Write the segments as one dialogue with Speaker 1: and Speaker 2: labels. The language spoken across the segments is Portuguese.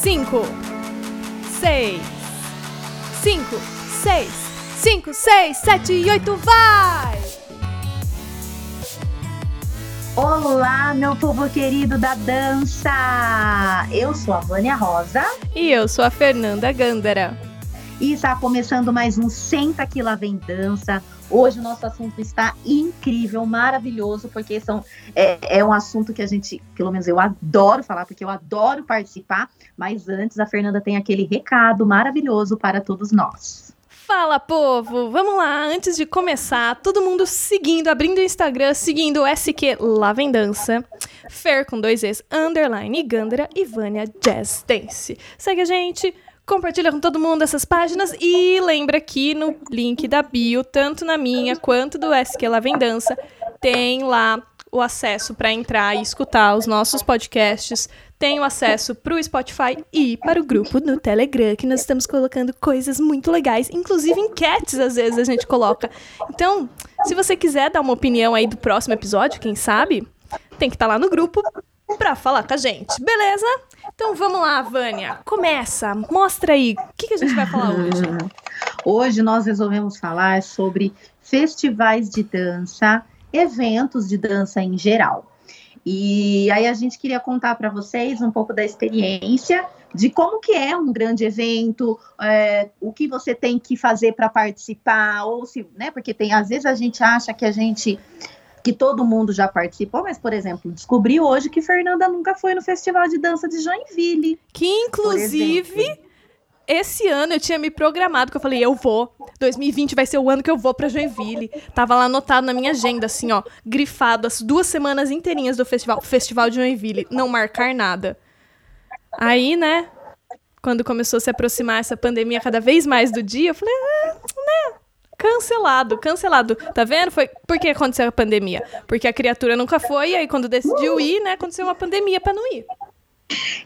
Speaker 1: cinco, seis, cinco, seis, cinco, seis, sete e oito, vai!
Speaker 2: Olá, meu povo querido da dança! Eu sou a Vânia Rosa.
Speaker 1: E eu sou a Fernanda Gândara.
Speaker 2: E está começando mais um Senta Que Lá Vem Dança. Hoje o nosso assunto está incrível, maravilhoso, porque são, é, é um assunto que a gente, pelo menos eu adoro falar, porque eu adoro participar. Mas antes, a Fernanda tem aquele recado maravilhoso para todos nós.
Speaker 1: Fala, povo! Vamos lá, antes de começar, todo mundo seguindo, abrindo o Instagram, seguindo o SQ Lá Vem Dança, Fer com dois Es, underline Gandra e Vânia Jazz Dance. Segue a gente, compartilha com todo mundo essas páginas e lembra que no link da bio, tanto na minha quanto do SQ Lá Vem Dança, tem lá o acesso para entrar e escutar os nossos podcasts, tem o acesso para o Spotify e para o grupo no Telegram, que nós estamos colocando coisas muito legais, inclusive enquetes às vezes a gente coloca. Então, se você quiser dar uma opinião aí do próximo episódio, quem sabe, tem que estar tá lá no grupo para falar com a gente, beleza? Então vamos lá, Vânia, começa, mostra aí, o que, que a gente vai falar hoje?
Speaker 2: Hoje nós resolvemos falar sobre festivais de dança, eventos de dança em geral. E aí a gente queria contar para vocês um pouco da experiência de como que é um grande evento, é, o que você tem que fazer para participar, ou se, né, porque tem, às vezes a gente acha que a gente que todo mundo já participou, mas, por exemplo, descobri hoje que Fernanda nunca foi no Festival de Dança de Joinville.
Speaker 1: Que, inclusive, esse ano eu tinha me programado, que eu falei, eu vou. 2020 vai ser o ano que eu vou pra Joinville. Tava lá anotado na minha agenda, assim, ó, grifado as duas semanas inteirinhas do festival, Festival de Joinville, não marcar nada. Aí, né, quando começou a se aproximar essa pandemia cada vez mais do dia, eu falei, ah, cancelado, cancelado. Tá vendo? Foi por que aconteceu a pandemia? Porque a criatura nunca foi, e aí quando decidiu ir, né, aconteceu uma pandemia para não ir.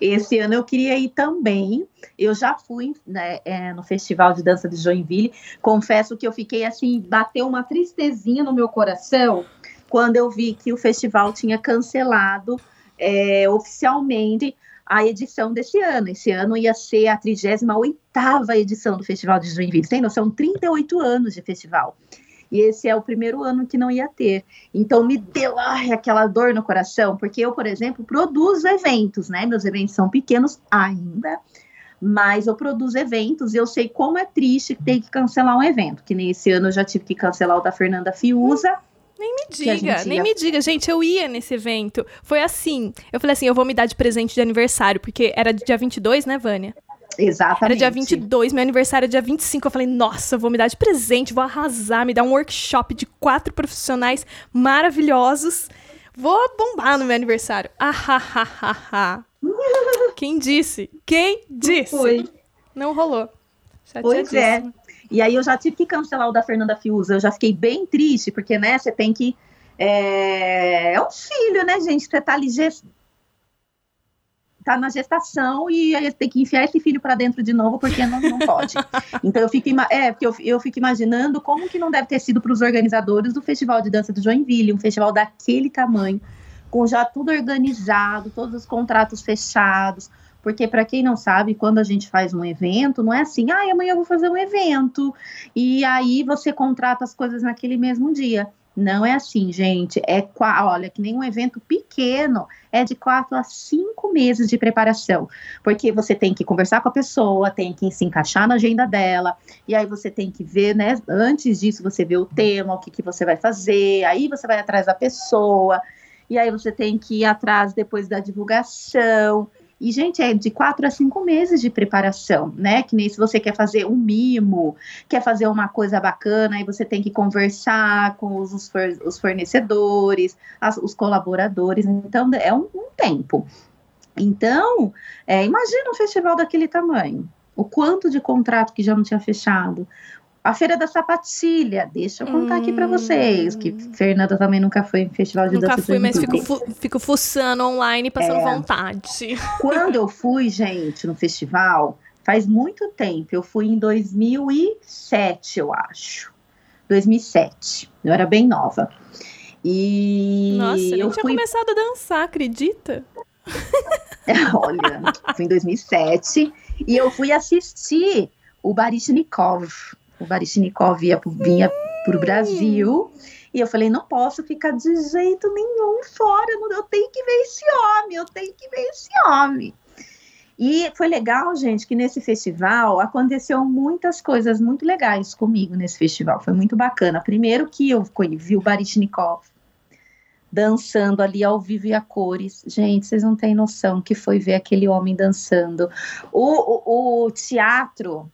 Speaker 2: Esse ano eu queria ir também. Eu já fui né, é, no Festival de Dança de Joinville. Confesso que eu fiquei assim, bateu uma tristezinha no meu coração quando eu vi que o festival tinha cancelado é, oficialmente a edição desse ano. Esse ano ia ser a 38 edição do Festival de Joinville. Tem noção? 38 anos de festival e esse é o primeiro ano que não ia ter. Então me deu ai, aquela dor no coração, porque eu, por exemplo, produzo eventos, né? Meus eventos são pequenos ainda, mas eu produzo eventos e eu sei como é triste ter que cancelar um evento, que nesse ano eu já tive que cancelar o da Fernanda Fiuza.
Speaker 1: Nem me diga, nem me diga. Gente, eu ia nesse evento. Foi assim. Eu falei assim, eu vou me dar de presente de aniversário, porque era dia 22, né, Vânia?
Speaker 2: Exatamente.
Speaker 1: Era dia 22, meu aniversário é dia 25. Eu falei, nossa, eu vou me dar de presente, vou arrasar, me dar um workshop de quatro profissionais maravilhosos. Vou bombar no meu aniversário. Ah, ha, ha, ha, Quem disse? Quem disse?
Speaker 2: Foi.
Speaker 1: Não rolou.
Speaker 2: Pois é. E aí eu já tive que cancelar o da Fernanda Fiuza. Eu já fiquei bem triste, porque, né, você tem que. É, é um filho, né, gente? Você tá ali tá na gestação e aí tem que enfiar esse filho para dentro de novo porque não, não pode. então eu fico, é, porque eu, eu fico imaginando como que não deve ter sido para os organizadores do Festival de Dança do Joinville, um festival daquele tamanho, com já tudo organizado, todos os contratos fechados. Porque, para quem não sabe, quando a gente faz um evento, não é assim, ah, amanhã eu vou fazer um evento, e aí você contrata as coisas naquele mesmo dia. Não é assim, gente. É olha, que nem um evento pequeno é de quatro a cinco meses de preparação, porque você tem que conversar com a pessoa, tem que se encaixar na agenda dela, e aí você tem que ver, né? Antes disso, você vê o tema, o que, que você vai fazer, aí você vai atrás da pessoa, e aí você tem que ir atrás depois da divulgação. E, gente, é de quatro a cinco meses de preparação, né? Que nem se você quer fazer um mimo, quer fazer uma coisa bacana, aí você tem que conversar com os, os fornecedores, as, os colaboradores. Então, é um, um tempo. Então, é, imagina um festival daquele tamanho. O quanto de contrato que já não tinha fechado, a Feira da Sapatilha, deixa eu contar hum. aqui para vocês, que Fernanda também nunca foi em festival de
Speaker 1: nunca
Speaker 2: dança.
Speaker 1: Nunca fui, mas fico, fu fico fuçando online, passando é. vontade.
Speaker 2: Quando eu fui, gente, no festival, faz muito tempo, eu fui em 2007, eu acho. 2007, eu era bem nova. E
Speaker 1: Nossa, eu
Speaker 2: nem
Speaker 1: tinha começado a dançar, acredita?
Speaker 2: Olha, foi em 2007 e eu fui assistir o Baryshnikov. O Baryshnikov ia, vinha para o Brasil e eu falei, não posso ficar de jeito nenhum fora, eu tenho que ver esse homem, eu tenho que ver esse homem. E foi legal, gente, que nesse festival aconteceu muitas coisas muito legais comigo nesse festival. Foi muito bacana. Primeiro que eu vi o Baryshnikov dançando ali ao vivo e a cores. Gente, vocês não têm noção que foi ver aquele homem dançando. O, o, o teatro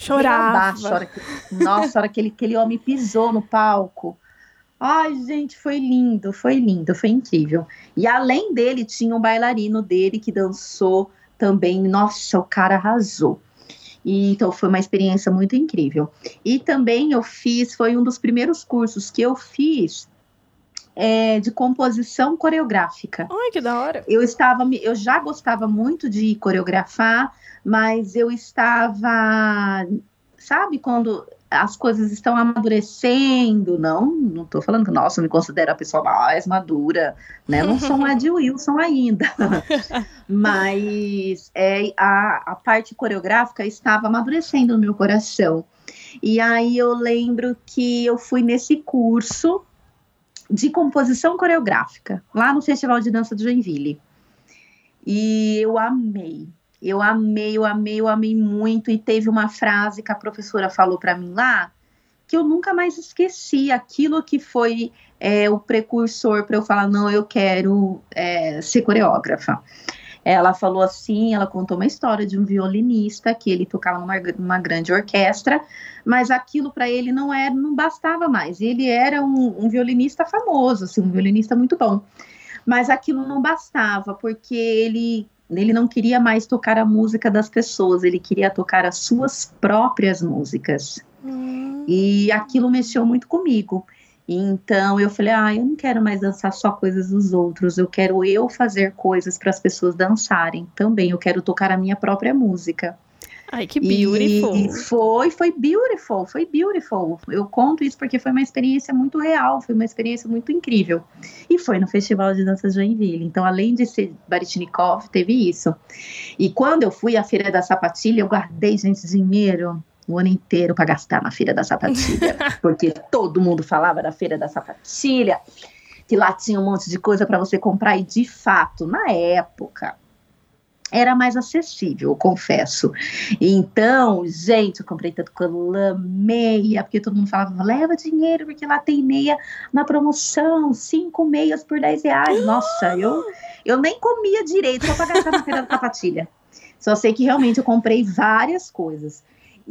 Speaker 1: chorava.
Speaker 2: Que, nossa, hora que aquele, aquele homem pisou no palco. Ai, gente, foi lindo, foi lindo, foi incrível. E além dele, tinha um bailarino dele que dançou também. Nossa, o cara arrasou. E, então foi uma experiência muito incrível. E também eu fiz, foi um dos primeiros cursos que eu fiz é, de composição coreográfica.
Speaker 1: Ai, que da hora!
Speaker 2: Eu estava, eu já gostava muito de coreografar, mas eu estava, sabe, quando as coisas estão amadurecendo, não, não estou falando que, nossa, eu me considero a pessoa mais madura, né, não sou uma de Wilson ainda, mas é, a, a parte coreográfica estava amadurecendo no meu coração, e aí eu lembro que eu fui nesse curso de composição coreográfica, lá no Festival de Dança do Joinville, e eu amei, eu amei, eu amei, eu amei muito. E teve uma frase que a professora falou para mim lá que eu nunca mais esqueci. Aquilo que foi é, o precursor para eu falar: não, eu quero é, ser coreógrafa. Ela falou assim, ela contou uma história de um violinista que ele tocava numa, numa grande orquestra, mas aquilo para ele não era, não bastava mais. Ele era um, um violinista famoso, assim, um violinista muito bom, mas aquilo não bastava porque ele ele não queria mais tocar a música das pessoas, ele queria tocar as suas próprias músicas. Hum. E aquilo mexeu muito comigo. Então eu falei: ah, eu não quero mais dançar só coisas dos outros, eu quero eu fazer coisas para as pessoas dançarem também. Eu quero tocar a minha própria música.
Speaker 1: Ai, que beautiful.
Speaker 2: E foi, foi beautiful, foi beautiful. Eu conto isso porque foi uma experiência muito real, foi uma experiência muito incrível. E foi no Festival de Danças Joinville. Então, além de ser Baryshnikov, teve isso. E quando eu fui à Feira da Sapatilha, eu guardei, gente, dinheiro o ano inteiro para gastar na Feira da Sapatilha. porque todo mundo falava da Feira da Sapatilha, que lá tinha um monte de coisa para você comprar. E, de fato, na época era mais acessível, eu confesso. Então, gente, eu comprei tanto colã, meia, porque todo mundo falava, leva dinheiro, porque lá tem meia na promoção, cinco meias por 10 reais. Nossa, eu, eu nem comia direito só para gastar na feira da sapatilha. Só sei que realmente eu comprei várias coisas.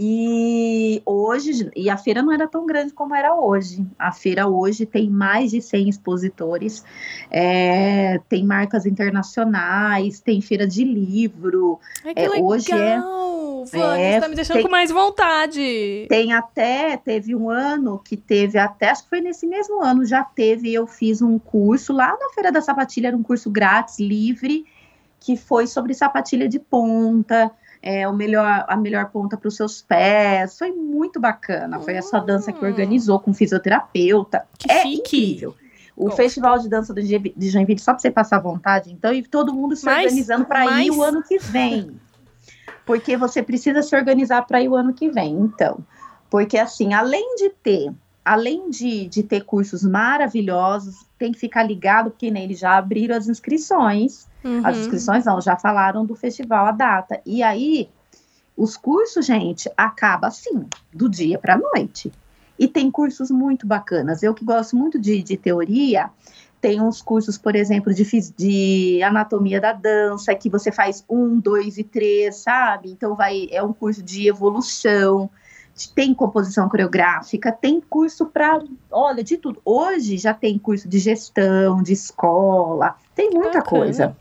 Speaker 2: E hoje, e a feira não era tão grande como era hoje. A feira hoje tem mais de 100 expositores, é, tem marcas internacionais, tem feira de livro.
Speaker 1: Ai, que é, legal. Hoje é, Vânia, é, você tá me deixando tem, com mais vontade.
Speaker 2: Tem até, teve um ano que teve até, acho que foi nesse mesmo ano, já teve, eu fiz um curso lá na Feira da Sapatilha, era um curso grátis, livre, que foi sobre sapatilha de ponta, é, o melhor, a melhor ponta para os seus pés. Foi muito bacana. Foi essa dança que organizou com fisioterapeuta.
Speaker 1: Que
Speaker 2: é
Speaker 1: fique.
Speaker 2: incrível. O Festival de Dança de Joinville, só para você passar vontade, então, e todo mundo se mas, organizando para mas... ir o ano que vem. Porque você precisa se organizar para ir o ano que vem, então. Porque, assim, além de ter além de, de ter cursos maravilhosos, tem que ficar ligado, porque né, eles já abriram as inscrições. Uhum. As inscrições não, já falaram do festival, a data. E aí, os cursos, gente, acaba assim, do dia para a noite. E tem cursos muito bacanas. Eu que gosto muito de, de teoria, tem uns cursos, por exemplo, de, de, anatomia da dança, que você faz um, dois e três, sabe? Então vai, é um curso de evolução tem composição coreográfica, tem curso para, olha, de tudo. Hoje já tem curso de gestão, de escola, tem muita Bacana. coisa.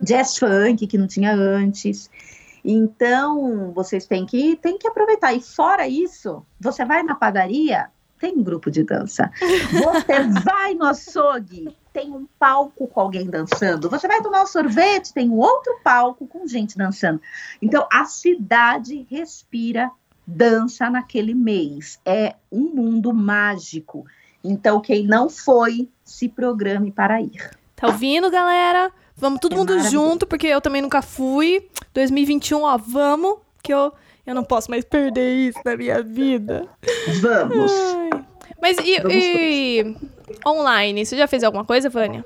Speaker 2: Jazz funk que não tinha antes. Então, vocês têm que, têm que aproveitar. E fora isso, você vai na padaria, tem um grupo de dança. Você vai no açougue, tem um palco com alguém dançando. Você vai tomar um sorvete, tem um outro palco com gente dançando. Então, a cidade respira dança naquele mês. É um mundo mágico. Então, quem não foi, se programe para ir.
Speaker 1: Tá ouvindo, galera? Vamos todo
Speaker 2: É
Speaker 1: mundo junto, porque eu também nunca fui. 2021, ó, vamos, que eu, eu não posso mais perder isso na minha vida.
Speaker 2: Vamos.
Speaker 1: Ai. Mas e,
Speaker 2: Vamos
Speaker 1: e online? Você já fez alguma coisa, Vânia?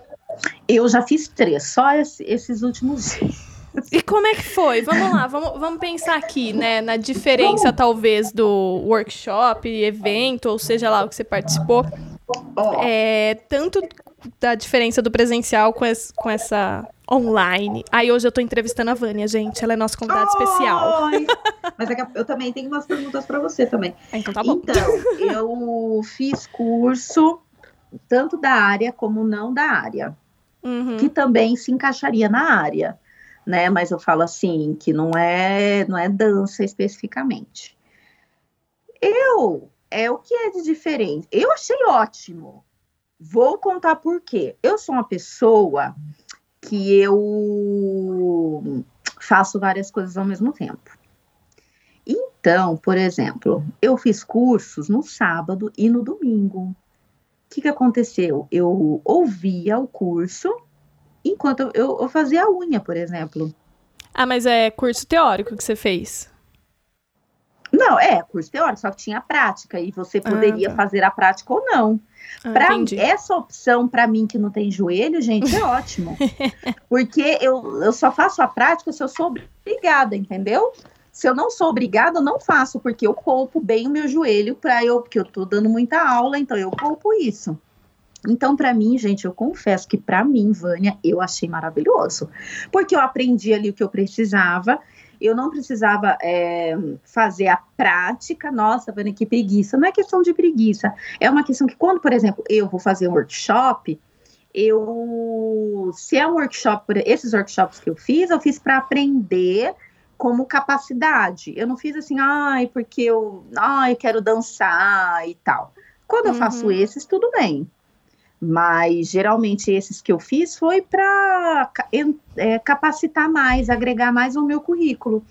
Speaker 2: Eu já fiz três, só esse- esses últimos dias.
Speaker 1: E como é que foi? Vamos lá, vamos, vamos pensar aqui, né? Na diferença, talvez, do workshop, evento, ou seja lá o que você participou.
Speaker 2: Ó,
Speaker 1: É, tanto da diferença do presencial com, esse- com essa online. Aí hoje eu tô entrevistando a Vânia, gente. Ela é nossa convidada especial.
Speaker 2: Ai, Mas é eu também tenho umas perguntas para você também.
Speaker 1: Ah, Então tá bom.
Speaker 2: Então, eu fiz curso tanto da área como não da área,
Speaker 1: Uhum.
Speaker 2: que também se encaixaria na área, né? Mas eu falo assim que não é, não é dança especificamente. Eu é o que é de diferente. Eu achei ótimo. Vou contar por quê. Eu sou uma pessoa que eu faço várias coisas ao mesmo tempo. Então, por exemplo, eu fiz cursos no sábado e no domingo. O que, que aconteceu? Eu ouvia o curso enquanto eu, eu, fazia a unha, por exemplo.
Speaker 1: Ah, mas é curso teórico que você fez.
Speaker 2: Não, é curso teórico, só que tinha prática e você
Speaker 1: Ah,
Speaker 2: poderia
Speaker 1: tá.
Speaker 2: fazer a prática ou não.
Speaker 1: Ah,
Speaker 2: Pra
Speaker 1: entendi.
Speaker 2: essa opção, para mim que não tem joelho, gente, é ótimo. Porque eu, eu só faço a prática se eu sou obrigada, entendeu? Se eu não sou obrigada, eu não faço, porque eu poupo bem o meu joelho para eu, porque eu tô dando muita aula, então eu poupo isso. Então, para mim, gente, eu confesso que para mim, Vânia, eu achei maravilhoso. Porque eu aprendi ali o que eu precisava, eu não precisava é, fazer a prática. Nossa, Vânia, que preguiça. Não é questão de preguiça, é uma questão que quando, por exemplo, eu vou fazer um workshop, eu, se é um workshop, por- esses workshops que eu fiz, eu fiz para aprender como capacidade. Eu não fiz assim, ai, porque eu, ai, eu quero dançar e tal. Quando eu
Speaker 1: Uhum.
Speaker 2: faço esses, tudo bem. Mas geralmente esses que eu fiz foi para capacitar mais, agregar mais ao meu currículo.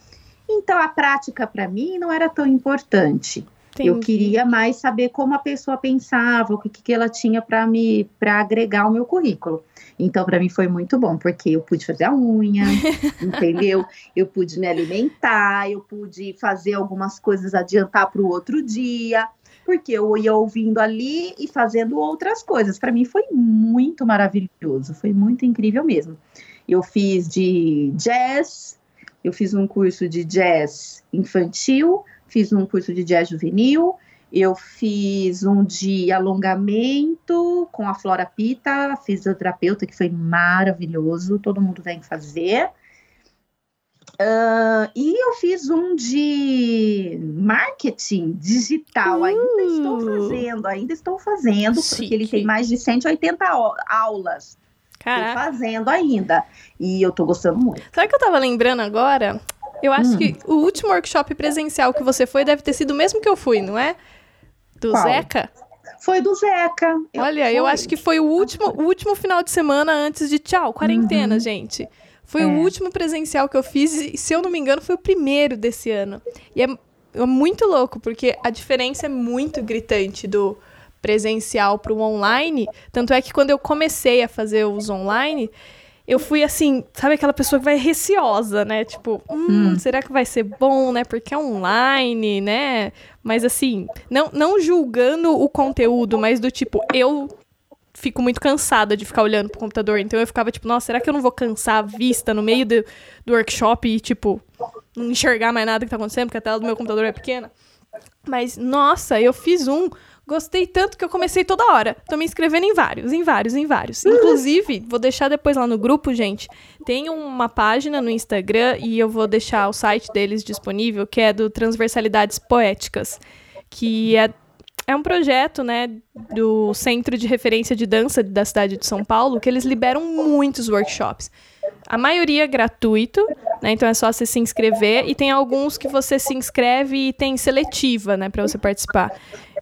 Speaker 2: Então a prática para mim não era tão importante. Eu
Speaker 1: Entendi.
Speaker 2: queria mais saber como a pessoa pensava, o que, que ela tinha para me para agregar ao meu currículo. Então, para mim foi muito bom, porque eu pude fazer a unha, entendeu? Eu pude me alimentar, eu pude fazer algumas coisas adiantar para o outro dia, porque eu ia ouvindo ali e fazendo outras coisas. Para mim foi muito maravilhoso, foi muito incrível mesmo. Eu fiz de jazz, eu fiz um curso de jazz infantil, fiz um curso de jazz juvenil, eu fiz um de alongamento com a Flora Pita, fisioterapeuta, que foi maravilhoso, todo mundo que fazer. Ah, e eu fiz um de marketing digital, ainda estou
Speaker 1: Uh.
Speaker 2: fazendo, ainda estou fazendo, porque ele
Speaker 1: Chique.
Speaker 2: tem mais de 180 au- aulas. Estou fazendo ainda. E eu tô gostando muito.
Speaker 1: Sabe o que eu tava lembrando agora? Eu acho
Speaker 2: Hum.
Speaker 1: que o último workshop presencial que você foi deve ter sido o mesmo que eu fui, não é? Do
Speaker 2: Qual?
Speaker 1: Zeca?
Speaker 2: Foi do Zeca.
Speaker 1: Olha, eu
Speaker 2: fui.
Speaker 1: acho que foi o último, o último final de semana antes de tchau, quarentena, gente. Foi o.
Speaker 2: É.
Speaker 1: último presencial que eu fiz e, se eu não me engano, foi o primeiro desse ano. E é, é muito louco, porque a diferença é muito gritante do presencial para o online. Tanto é que quando eu comecei a fazer os online, eu fui assim, sabe aquela pessoa que vai receosa, né? Tipo, hum,
Speaker 2: Hum.
Speaker 1: será que vai ser bom, né? Porque é online, né? Mas assim, não, não julgando o conteúdo, mas do tipo, eu fico muito cansada de ficar olhando pro computador. Então eu ficava tipo, nossa, será que eu não vou cansar a vista no meio do, do workshop e, tipo, não enxergar mais nada que tá acontecendo, porque a tela do meu computador é pequena? Mas, nossa, eu fiz um. Gostei tanto que eu comecei toda hora. Tô me inscrevendo em vários, em vários, em vários. Inclusive, vou deixar depois lá no grupo, gente. Tem uma página no Instagram e eu vou deixar o site deles disponível, que é do Transversalidades Poéticas, que é, é um projeto, né, do Centro de Referência de Dança da cidade de São Paulo, que eles liberam muitos workshops. A maioria é gratuito, né? Então é só você se inscrever. E tem alguns que você se inscreve e tem seletiva, né, pra você participar.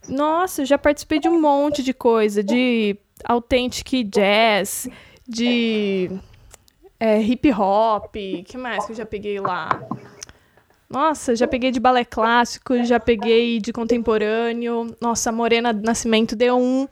Speaker 1: Nossa, eu já participei de um monte de coisa, de authentic jazz, de é, hip hop, que mais que eu já peguei lá? Nossa, já peguei de balé clássico, já peguei de contemporâneo. Nossa, Morena Nascimento deu um.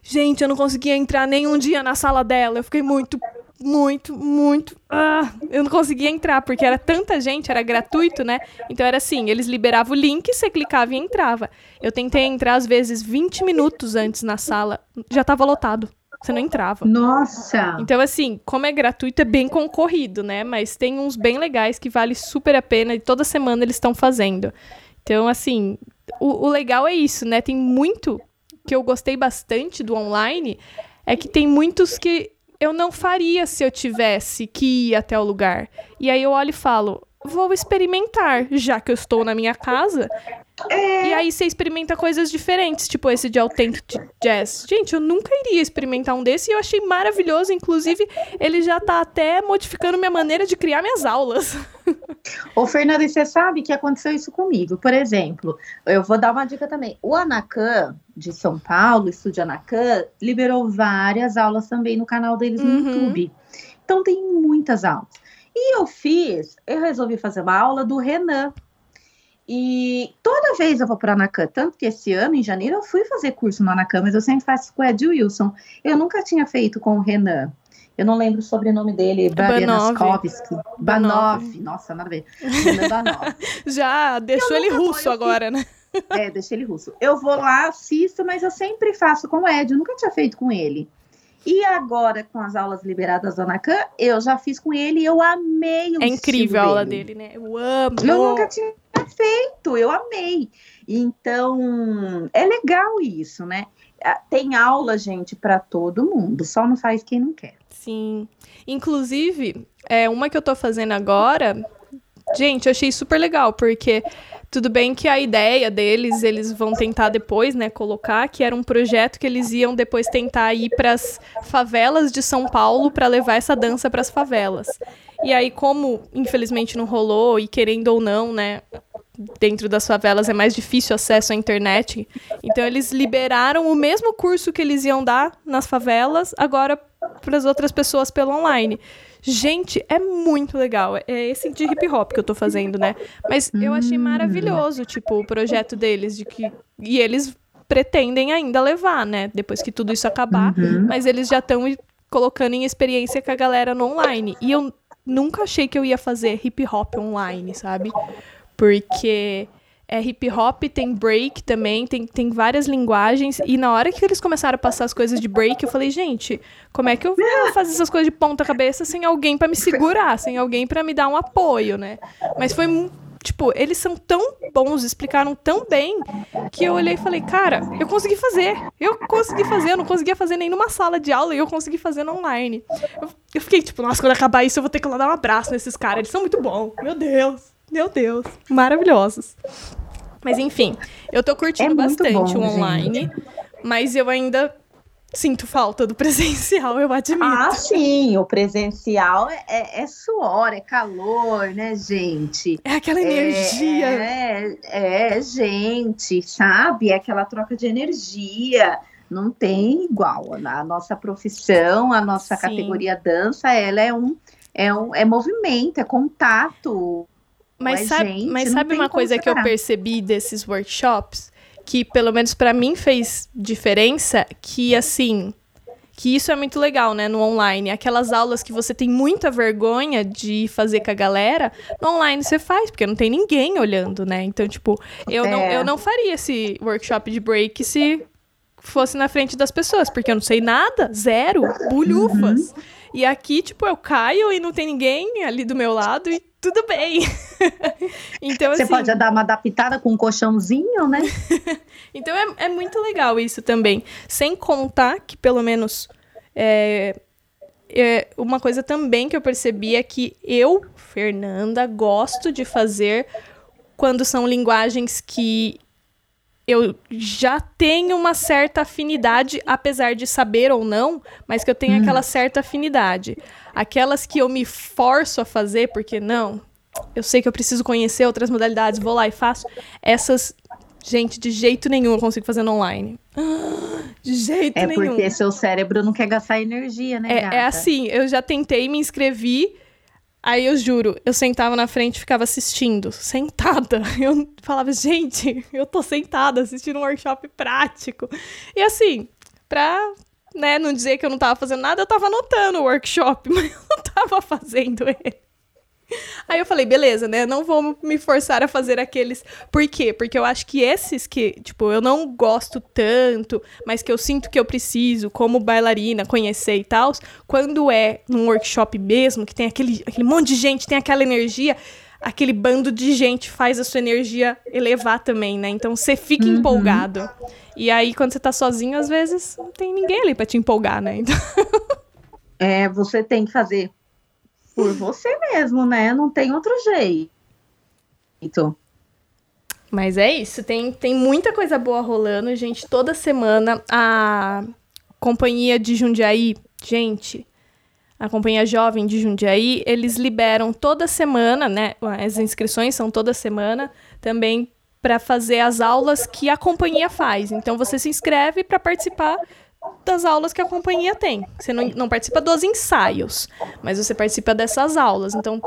Speaker 1: Gente, eu não conseguia entrar nenhum dia na sala dela. Eu fiquei muito, muito, muito. Ah, eu não conseguia entrar, porque era tanta gente, era gratuito, né? Então era assim: eles liberavam o link, você clicava e entrava. Eu tentei entrar, às vezes, 20 minutos antes na sala, já tava lotado. Você não entrava.
Speaker 2: Nossa!
Speaker 1: Então, assim, como é gratuito, é bem concorrido, né? Mas tem uns bem legais que vale super a pena e toda semana eles estão fazendo. Então, assim, o, o legal é isso, né? Tem muito que eu gostei bastante do online, é que tem muitos que eu não faria se eu tivesse que ir até o lugar. E aí eu olho e falo, vou experimentar, já que eu estou na minha casa. É. E aí você experimenta coisas diferentes, tipo esse de Authentic Jazz. Gente, eu nunca iria experimentar um desse e eu achei maravilhoso. Inclusive, ele já tá até modificando minha maneira de criar minhas aulas.
Speaker 2: Ô, Fernanda, você sabe que aconteceu isso comigo. Por exemplo, eu vou dar uma dica também. O Anacan de São Paulo, Estúdio Anacan, liberou várias aulas também no canal deles no uhum. YouTube. Então tem muitas aulas. E eu fiz, eu resolvi fazer uma aula do Renan. E toda vez eu vou para a Anacan, tanto que esse ano, em janeiro, eu fui fazer curso no Anacan, mas eu sempre faço com o Ed Wilson. Eu nunca tinha feito com o Renan. Eu não lembro o sobrenome dele, Barianaskovski. Banov. Nossa, nada a ver. Banov.
Speaker 1: Já deixou ele russo agora, né?
Speaker 2: É, deixei ele russo. Eu vou lá, assisto, mas eu sempre faço com o Ed. Eu nunca tinha feito com ele. E agora, com as aulas liberadas do Anacan, eu já fiz com ele e eu amei o
Speaker 1: É incrível a aula dele, né? Eu amo.
Speaker 2: Eu nunca tinha feito, eu amei. Então, é legal isso, né? Ah, tem aula, gente, para todo mundo, só não faz quem não quer.
Speaker 1: Sim. Inclusive, é uma que eu tô fazendo agora, gente, eu achei super legal, porque tudo bem que a ideia deles, eles vão tentar depois, né, colocar que era um projeto que eles iam depois tentar ir para as favelas de São Paulo para levar essa dança para as favelas. E aí, como infelizmente não rolou e querendo ou não, né, dentro das favelas é mais difícil acesso à internet, então eles liberaram o mesmo curso que eles iam dar nas favelas agora para as outras pessoas pelo online. Gente, é muito legal. É esse de hip hop que eu tô fazendo, né? Mas eu achei hum. maravilhoso, tipo, o projeto deles de que e eles pretendem ainda levar, né? Depois que tudo isso acabar, uhum. mas eles já estão colocando em experiência com a galera no online. E eu nunca achei que eu ia fazer hip hop online, sabe? Porque é hip hop, tem break também, tem, tem várias linguagens. E na hora que eles começaram a passar as coisas de break, eu falei, gente, como é que eu vou fazer essas coisas de ponta cabeça sem alguém para me segurar, sem alguém para me dar um apoio, né? Mas foi tipo, eles são tão bons, explicaram tão bem, que eu olhei e falei, cara, eu consegui fazer. Eu consegui fazer, eu não conseguia fazer nem numa sala de aula e eu consegui fazer no online. Eu, eu fiquei tipo, nossa, quando acabar isso eu vou ter que lá dar um abraço nesses caras, eles são muito bons. Meu Deus. Meu Deus, maravilhosos. Mas enfim, eu tô curtindo é bastante bom, o online, gente. mas eu ainda sinto falta do presencial, eu admito.
Speaker 2: Ah, sim, o presencial é, é, é suor, é calor, né, gente?
Speaker 1: É aquela energia.
Speaker 2: É, é, é, gente, sabe? É aquela troca de energia. Não tem igual. A nossa profissão, a nossa sim. categoria dança, ela é um, é um é movimento, é contato.
Speaker 1: Mas sabe, gente, mas sabe uma coisa que eu percebi desses workshops? Que pelo menos para mim fez diferença, que assim, que isso é muito legal, né, no online. Aquelas aulas que você tem muita vergonha de fazer com a galera, no online você faz, porque não tem ninguém olhando, né? Então, tipo, eu, é. não, eu não faria esse workshop de break se fosse na frente das pessoas, porque eu não sei nada, zero, bulhufas. Uhum. E aqui, tipo, eu caio e não tem ninguém ali do meu lado e tudo bem.
Speaker 2: então, Você assim, pode dar uma adaptada com um colchãozinho, né?
Speaker 1: então é, é muito legal isso também. Sem contar que, pelo menos, é, é, uma coisa também que eu percebi é que eu, Fernanda, gosto de fazer quando são linguagens que eu já tenho uma certa afinidade, apesar de saber ou não, mas que eu tenho hum. aquela certa afinidade. Aquelas que eu me forço a fazer, porque não, eu sei que eu preciso conhecer outras modalidades, vou lá e faço. Essas, gente, de jeito nenhum eu consigo fazer no online. De jeito
Speaker 2: é
Speaker 1: nenhum.
Speaker 2: É porque seu cérebro não quer gastar energia, né?
Speaker 1: É, é assim, eu já tentei, me inscrevi. Aí eu juro, eu sentava na frente e ficava assistindo, sentada. Eu falava, gente, eu tô sentada assistindo um workshop prático. E assim, pra né, não dizer que eu não tava fazendo nada, eu tava anotando o workshop, mas eu não tava fazendo ele. Aí eu falei, beleza, né? Não vou me forçar a fazer aqueles. Por quê? Porque eu acho que esses que, tipo, eu não gosto tanto, mas que eu sinto que eu preciso, como bailarina, conhecer e tal, quando é num workshop mesmo, que tem aquele, aquele monte de gente, tem aquela energia, aquele bando de gente faz a sua energia elevar também, né? Então você fica uhum. empolgado. E aí, quando você tá sozinho, às vezes não tem ninguém ali pra te empolgar, né? Então...
Speaker 2: É, você tem que fazer por você mesmo, né? Não tem outro jeito.
Speaker 1: Mas é isso, tem, tem muita coisa boa rolando, gente. Toda semana a companhia de Jundiaí, gente, a companhia jovem de Jundiaí, eles liberam toda semana, né? As inscrições são toda semana também para fazer as aulas que a companhia faz. Então você se inscreve para participar das aulas que a companhia tem. Você não, não participa dos ensaios, mas você participa dessas aulas. Então,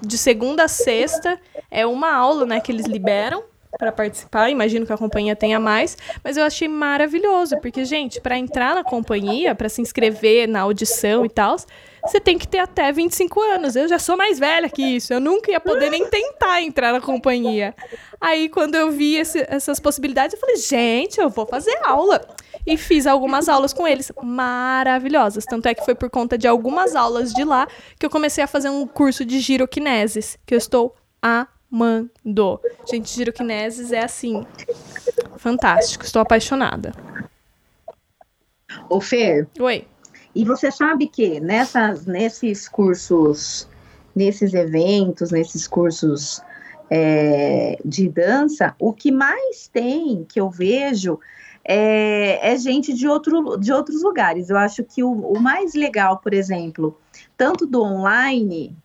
Speaker 1: de segunda a sexta é uma aula, né, que eles liberam para participar. Imagino que a companhia tenha mais, mas eu achei maravilhoso, porque gente, para entrar na companhia, para se inscrever na audição e tal, você tem que ter até 25 anos. Eu já sou mais velha que isso, eu nunca ia poder nem tentar entrar na companhia. Aí quando eu vi esse, essas possibilidades, eu falei, gente, eu vou fazer aula e fiz algumas aulas com eles maravilhosas. Tanto é que foi por conta de algumas aulas de lá que eu comecei a fazer um curso de giroquineses, que eu estou amando. Gente, giroquineses é assim, fantástico, estou apaixonada.
Speaker 2: Ô Fer.
Speaker 1: Oi.
Speaker 2: E você sabe que nessas, nesses cursos, nesses eventos, nesses cursos é, de dança, o que mais tem que eu vejo é, é, gente de, outro, de outros lugares. Eu acho que o, o, mais legal, por exemplo, tanto do online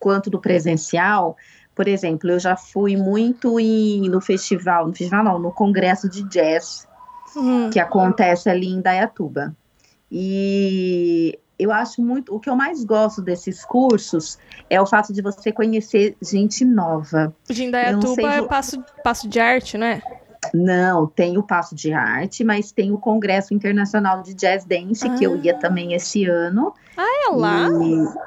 Speaker 2: quanto do presencial, por exemplo, eu já fui muito em, no festival, no festival não, no congresso de jazz, uhum. que acontece ali em Dayatuba. E eu acho muito, o que eu mais gosto desses cursos é o fato de você conhecer gente nova.
Speaker 1: De Indaiatuba é passo, passo de arte, não é?
Speaker 2: Não, tem o Passo de Arte, mas tem o Congresso Internacional de Jazz Dance, ah. que eu ia ah. também esse ano.
Speaker 1: Ah, é lá?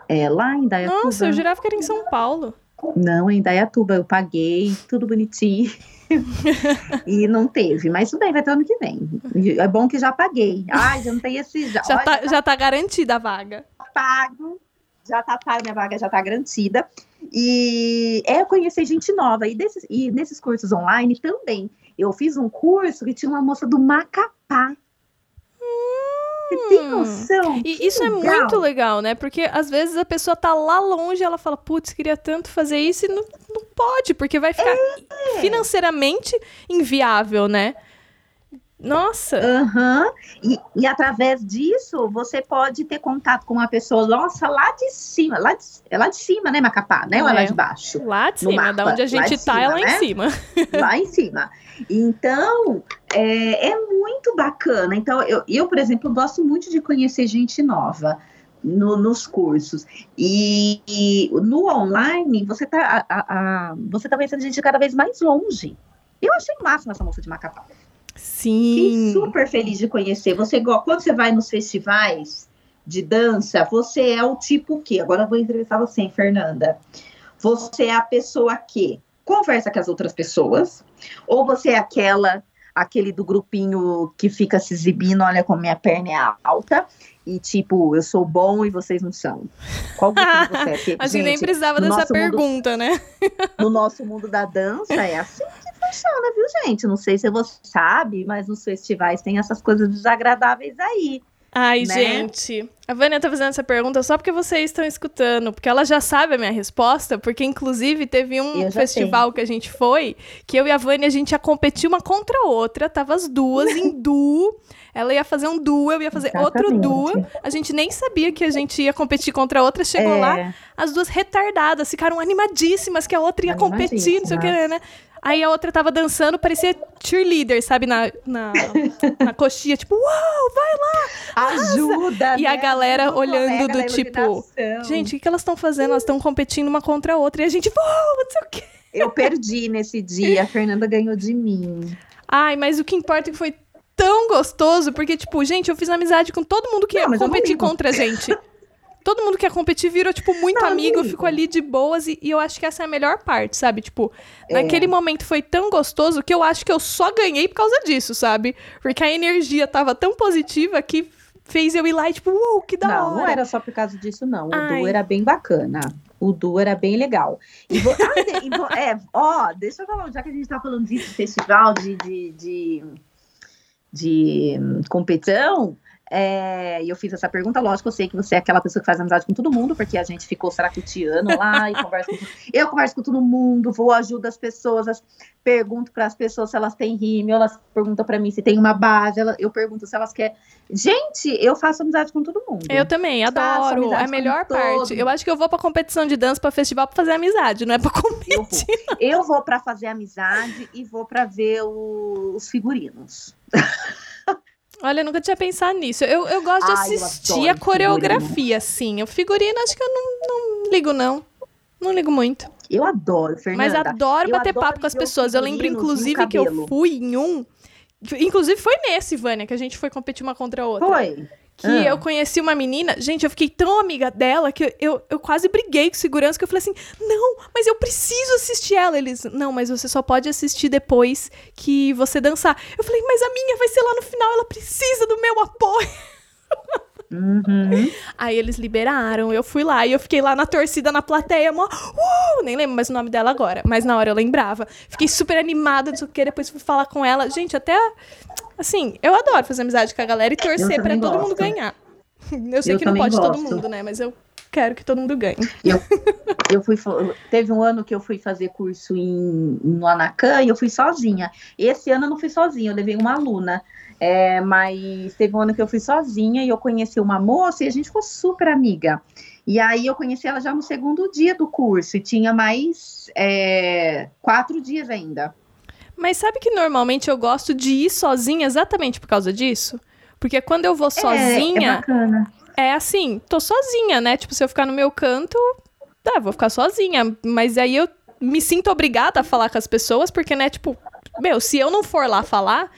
Speaker 2: E é lá em Dayatuba.
Speaker 1: Nossa, eu jurava que era em São Paulo.
Speaker 2: Não, em Dayatuba, eu paguei, tudo bonitinho. e não teve, mas tudo bem, vai ter ano que vem. É bom que já paguei. Ai, já não tem esse.
Speaker 1: Já, já, tá, já tá garantida a vaga.
Speaker 2: Pago, já tá pago, minha vaga já tá garantida. E é conhecer gente nova. E, desses, e nesses cursos online também. Eu fiz um curso que tinha uma moça do Macapá. Você tem hum. noção?
Speaker 1: E isso é legal. é muito legal, né? Porque às vezes a pessoa tá lá longe ela fala, putz, queria tanto fazer isso e não, não pode, porque vai ficar é. financeiramente inviável, né? Nossa!
Speaker 2: Uhum. E, e através disso, você pode ter contato com uma pessoa, nossa, lá de cima, lá de, é lá de cima, né, Macapá, né? Ou é lá de baixo?
Speaker 1: Lá de cima, mapa, da onde a gente tá, cima, é lá né? em cima.
Speaker 2: Lá em cima. Então, é, é muito bacana. Então, eu, eu, por exemplo, gosto muito de conhecer gente nova. No, nos cursos. E, e, no online, você tá, a, a, você tá conhecendo gente cada vez mais longe. Eu achei máximo essa moça de Macapá.
Speaker 1: Sim.
Speaker 2: Fiquei super feliz de conhecer. Você, quando você vai nos festivais de dança, você é o tipo que? Agora eu vou entrevistar você, hein, Fernanda. Você é a pessoa que conversa com as outras pessoas, ou você é aquela aquele do grupinho que fica se exibindo, olha como minha perna é alta, e tipo, eu sou bom e vocês não são. Qual grupo você é? Porque,
Speaker 1: a gente, nem precisava dessa pergunta,
Speaker 2: mundo,
Speaker 1: né?
Speaker 2: no nosso mundo da dança é assim funciona, viu, gente? Não sei se você sabe, mas nos festivais tem essas coisas desagradáveis aí.
Speaker 1: Ai, né? gente. A Vânia tá fazendo essa pergunta só porque vocês estão escutando, porque ela já sabe a minha resposta, porque inclusive teve um festival que a gente foi, que eu e a Vânia a gente ia competir uma contra a outra, tava as duas em duo. Ela ia fazer um duo, eu ia fazer Exatamente. outro duo. A gente nem sabia que a gente ia competir contra a outra. Chegou é. lá, as duas retardadas, ficaram animadíssimas que a outra ia competir, não sei o que, né? Aí a outra tava dançando, parecia cheerleader, sabe? Na, na, na coxinha, tipo, uau, vai lá!
Speaker 2: Ajuda!
Speaker 1: E a né? galera olhando do tipo, gente, o que, que elas estão fazendo? Elas estão competindo uma contra a outra. E a gente, uau, não sei o quê.
Speaker 2: Eu perdi nesse dia, a Fernanda ganhou de mim.
Speaker 1: Ai, mas o que importa é que foi tão gostoso, porque, tipo, gente, eu fiz amizade com todo mundo que
Speaker 2: Não,
Speaker 1: ia competir contra a gente. Todo mundo que ia competir virou, tipo, muito amigo,
Speaker 2: ligo.
Speaker 1: ficou ali de boas, e, e eu acho que essa é a melhor parte, sabe? Tipo,
Speaker 2: É.
Speaker 1: naquele momento foi tão gostoso que eu acho que eu só ganhei por causa disso, sabe? Porque a energia tava tão positiva que fez eu ir lá e, tipo, uou, que da
Speaker 2: Não,
Speaker 1: hora.
Speaker 2: não era só por causa disso, não. O
Speaker 1: Ai.
Speaker 2: duo era bem bacana. O duo era bem legal. E vo- Ah, de- e vo- é, ó, deixa eu falar, já que a gente tá falando disso, festival de, de, de, de, hum, competição, é, e eu fiz essa pergunta, lógico, eu sei que você é aquela pessoa que faz amizade com todo mundo, porque a gente ficou saracutiano lá e conversa com, eu converso com todo mundo, vou ajudo as pessoas, as- pergunto para as pessoas se elas têm rímel, elas perguntam para mim se tem uma base, ela- eu pergunto se elas querem. Gente, eu faço amizade com todo mundo.
Speaker 1: Eu também, adoro. É a melhor
Speaker 2: todo
Speaker 1: parte. Eu acho que eu vou pra competição de dança, pra festival, pra fazer amizade, não é pra competir.
Speaker 2: Eu vou, eu vou para fazer amizade e vou para ver o- os figurinos.
Speaker 1: Olha, eu nunca tinha pensado nisso. Eu, eu gosto de
Speaker 2: Ai,
Speaker 1: assistir a coreografia, sim. O figurino, acho que eu não, não ligo, não. Não ligo muito.
Speaker 2: Eu adoro,
Speaker 1: Mas
Speaker 2: Fernanda.
Speaker 1: adoro
Speaker 2: eu
Speaker 1: bater
Speaker 2: adoro
Speaker 1: papo com as pessoas. Eu lembro, inclusive, que eu fui em um. Inclusive, foi nesse, Vânia, que a gente foi competir uma contra a outra.
Speaker 2: Foi.
Speaker 1: Que
Speaker 2: Ah.
Speaker 1: eu conheci uma menina, gente, eu fiquei tão amiga dela que eu, eu quase briguei com segurança, que eu falei assim, não, mas eu preciso assistir ela. Eles, não, mas você só pode assistir depois que você dançar. Eu falei, mas a minha vai ser lá no final, ela precisa do meu apoio.
Speaker 2: Uhum.
Speaker 1: Aí eles liberaram, eu fui lá e eu fiquei lá na torcida, na plateia, mó, uh, nem lembro mais o nome dela agora, mas na hora eu lembrava. Fiquei super animada, não sei o que, depois fui falar com ela. Gente, até, assim, eu adoro fazer amizade com a galera e torcer pra
Speaker 2: também
Speaker 1: todo mundo ganhar. Eu sei
Speaker 2: Eu
Speaker 1: que não pode todo
Speaker 2: gosto.
Speaker 1: mundo, né, mas eu quero que todo mundo ganhe.
Speaker 2: Eu fui, fa- teve um ano que eu fui fazer curso em, no Anacan e eu fui sozinha. Esse ano eu não fui sozinha, eu levei uma aluna. É, mas teve um ano que eu fui sozinha e eu conheci uma moça e a gente ficou super amiga. E aí eu conheci ela já no segundo dia do curso e tinha mais é, quatro dias ainda.
Speaker 1: Mas sabe que normalmente eu gosto de ir sozinha exatamente por causa disso? Porque quando eu vou
Speaker 2: É, é
Speaker 1: sozinha,
Speaker 2: bacana.
Speaker 1: é assim, tô sozinha, né? Tipo, se eu ficar no meu canto, tá, vou ficar sozinha. Mas aí eu me sinto obrigada a falar com as pessoas, porque, né, tipo, meu, se eu não for lá falar,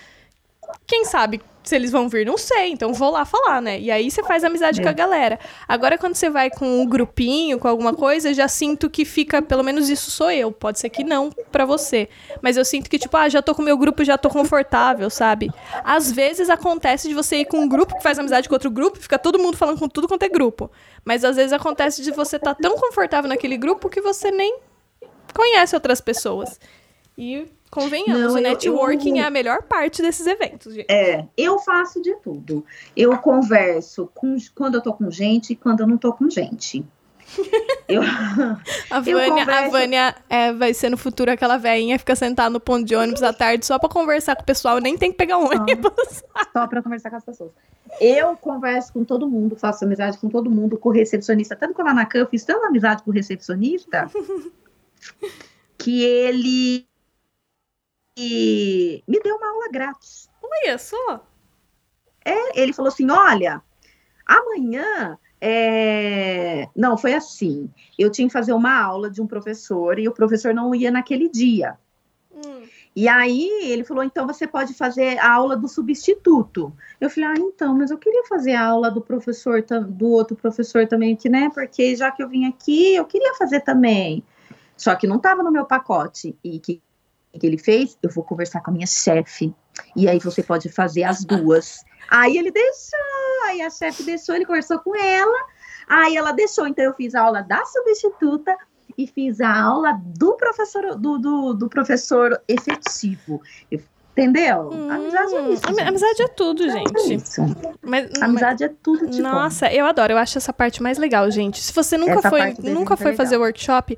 Speaker 1: quem sabe se eles vão vir, não sei. Então vou lá falar, né? E aí você faz amizade
Speaker 2: É.
Speaker 1: com a galera. Agora, quando você vai com um grupinho, com alguma coisa, eu já sinto que fica, pelo menos isso sou eu. Pode ser que não pra você. Mas eu sinto que, tipo, ah, já tô com o meu grupo, já tô confortável, sabe? Às vezes acontece de você ir com um grupo que faz amizade com outro grupo, fica todo mundo falando com tudo quanto é grupo. Mas às vezes acontece de você estar tão confortável naquele grupo que você nem conhece outras pessoas. E convenhamos,
Speaker 2: Não,
Speaker 1: o
Speaker 2: eu-
Speaker 1: networking
Speaker 2: eu-
Speaker 1: é a melhor parte desses eventos, gente.
Speaker 2: É, eu faço de tudo. Eu converso com, quando eu tô com gente e quando eu não tô com gente. Eu,
Speaker 1: A
Speaker 2: Eu
Speaker 1: Vânia, a
Speaker 2: converso-
Speaker 1: Vânia é, vai ser no futuro aquela veinha, fica sentada no ponto de ônibus à tarde só pra conversar com o pessoal, nem tem que pegar ônibus.
Speaker 2: só para conversar com as pessoas. Eu converso com todo mundo, faço amizade com todo mundo, com o recepcionista. Tanto que lá na CAN eu fiz tanta amizade com o recepcionista que ele e me deu uma aula grátis.
Speaker 1: Olha só.
Speaker 2: Ele falou assim: olha, amanhã. é, Não, foi assim. Eu tinha que fazer uma aula de um professor e o professor não ia naquele dia.
Speaker 1: Hum.
Speaker 2: E aí ele falou: então você pode fazer a aula do substituto. Eu falei: ah, então, mas eu queria fazer a aula do professor, do outro professor também, que, né? Porque já que eu vim aqui, eu queria fazer também. Só que não estava no meu pacote. E o que, que ele fez? Eu vou conversar com a minha chefe. E aí você pode fazer as duas. Aí ele deixou, aí a chefe deixou, ele conversou com ela. Aí ela deixou, então eu fiz a aula da substituta e fiz a aula do professor do, do, do professor efetivo. Eu- Entendeu?
Speaker 1: Hum,
Speaker 2: amizade é isso. gente.
Speaker 1: amizade é tudo,
Speaker 2: Amizade é
Speaker 1: gente.
Speaker 2: isso.
Speaker 1: Mas, mas-
Speaker 2: Amizade é tudo de bom.
Speaker 1: nossa, eu adoro, eu acho essa parte mais legal, gente. Se você nunca
Speaker 2: Essa
Speaker 1: foi,
Speaker 2: do
Speaker 1: nunca
Speaker 2: é
Speaker 1: foi fazer
Speaker 2: legal.
Speaker 1: workshop,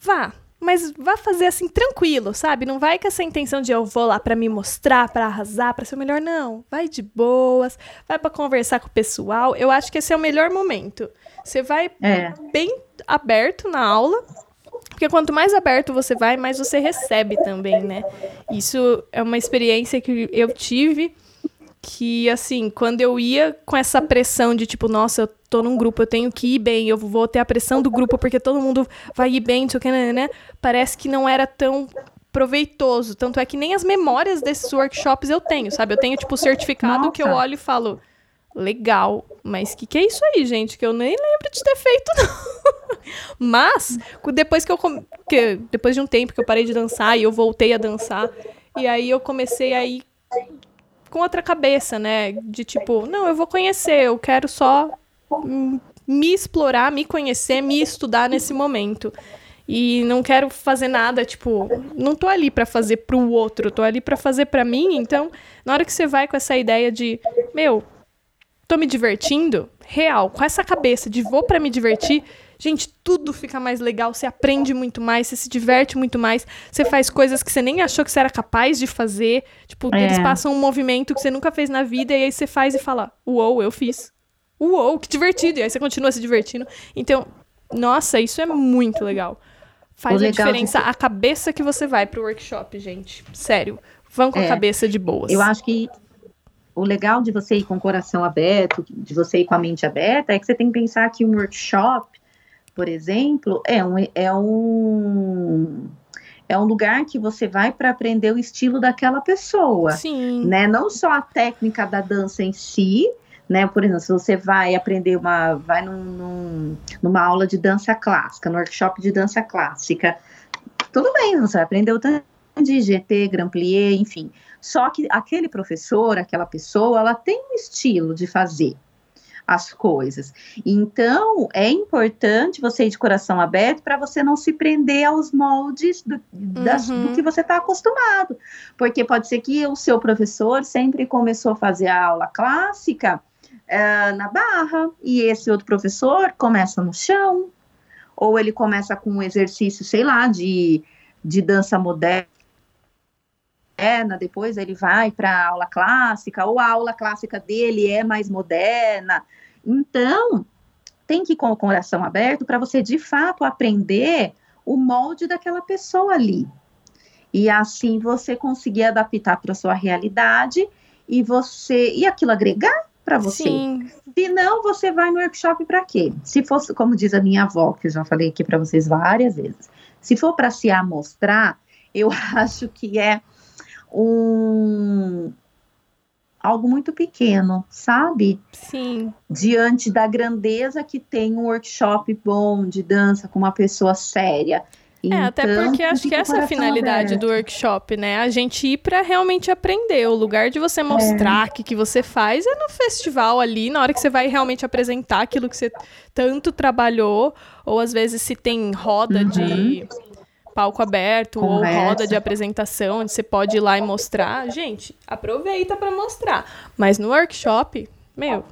Speaker 1: vá. Mas vá fazer assim tranquilo, sabe? Não vai com essa intenção de eu vou lá pra me mostrar, pra arrasar, pra ser o melhor não. Vai de boas, vai pra conversar com o pessoal. Eu acho que esse é o melhor momento. Você vai
Speaker 2: É,
Speaker 1: bem aberto na aula. Porque quanto mais aberto você vai, mais você recebe também, né? Isso é uma experiência que eu tive que, assim, quando eu ia com essa pressão de tipo, nossa, eu tô num grupo, eu tenho que ir bem, eu vou ter a pressão do grupo porque todo mundo vai ir bem, não sei o que, né, né? Parece que não era tão proveitoso. Tanto é que nem as memórias desses workshops eu tenho, sabe? Eu tenho, tipo, certificado Nossa. que eu olho e falo, legal, mas que que é isso aí, gente? Que eu nem lembro de ter feito, não. mas, depois que eu. Que, depois de um tempo que eu parei de dançar e eu voltei a dançar, e aí eu comecei a ir com outra cabeça, né? De tipo, não, eu vou conhecer, eu quero só me explorar, me conhecer, me estudar nesse momento. E não quero fazer nada, tipo, não tô ali para fazer pro outro, tô ali para fazer para mim. Então, na hora que você vai com essa ideia de, meu, tô me divertindo, real, com essa cabeça de vou para me divertir, gente, tudo fica mais legal, você aprende muito mais, você se diverte muito mais, você faz coisas que você nem achou que você era capaz de fazer. Tipo, é. eles passam um movimento que você nunca fez na vida e aí você faz e fala: "Uou, eu fiz". Uou, que divertido! E aí você continua se divertindo. Então, nossa, isso é muito legal. Faz a diferença de... a cabeça que você vai pro workshop, gente. Sério. Vão com é, a cabeça de boas.
Speaker 2: Eu acho que o legal de você ir com o coração aberto, de você ir com a mente aberta, é que você tem que pensar que um workshop, por exemplo, é um, é um, é um lugar que você vai para aprender o estilo daquela pessoa.
Speaker 1: Sim.
Speaker 2: Né? Não só a técnica da dança em si, né? Por exemplo, se você vai aprender uma, vai num, num, numa aula de dança clássica, no workshop de dança clássica, tudo bem, você vai aprender o tanto de GT, Grand Plié, enfim. Só que aquele professor, aquela pessoa, ela tem um estilo de fazer as coisas. Então, é importante você ir de coração aberto para você não se prender aos moldes do, das, uhum. do que você está acostumado. Porque pode ser que o seu professor sempre começou a fazer a aula clássica é, na barra, e esse outro professor começa no chão, ou ele começa com um exercício, sei lá, de, de dança moderna, depois ele vai para aula clássica, ou a aula clássica dele é mais moderna. Então, tem que ir com o coração aberto para você de fato aprender o molde daquela pessoa ali. E assim você conseguir adaptar para sua realidade e você e aquilo agregar para você. Sim. Se não, você vai no workshop para quê? Se fosse, como diz a minha avó, que eu já falei aqui para vocês várias vezes, se for para se amostrar, eu acho que é um algo muito pequeno, sabe?
Speaker 1: Sim.
Speaker 2: Diante da grandeza que tem um workshop bom de dança com uma pessoa séria.
Speaker 1: Então, é, até então, porque acho que essa é a finalidade aberto. do workshop, né? A gente ir para realmente aprender. O lugar de você mostrar o é. que, que você faz é no festival ali, na hora que você vai realmente apresentar aquilo que você tanto trabalhou. Ou às vezes se tem roda uhum. de palco aberto Conversa. ou roda de apresentação, onde você pode ir lá e mostrar. Gente, aproveita para mostrar. Mas no workshop, meu,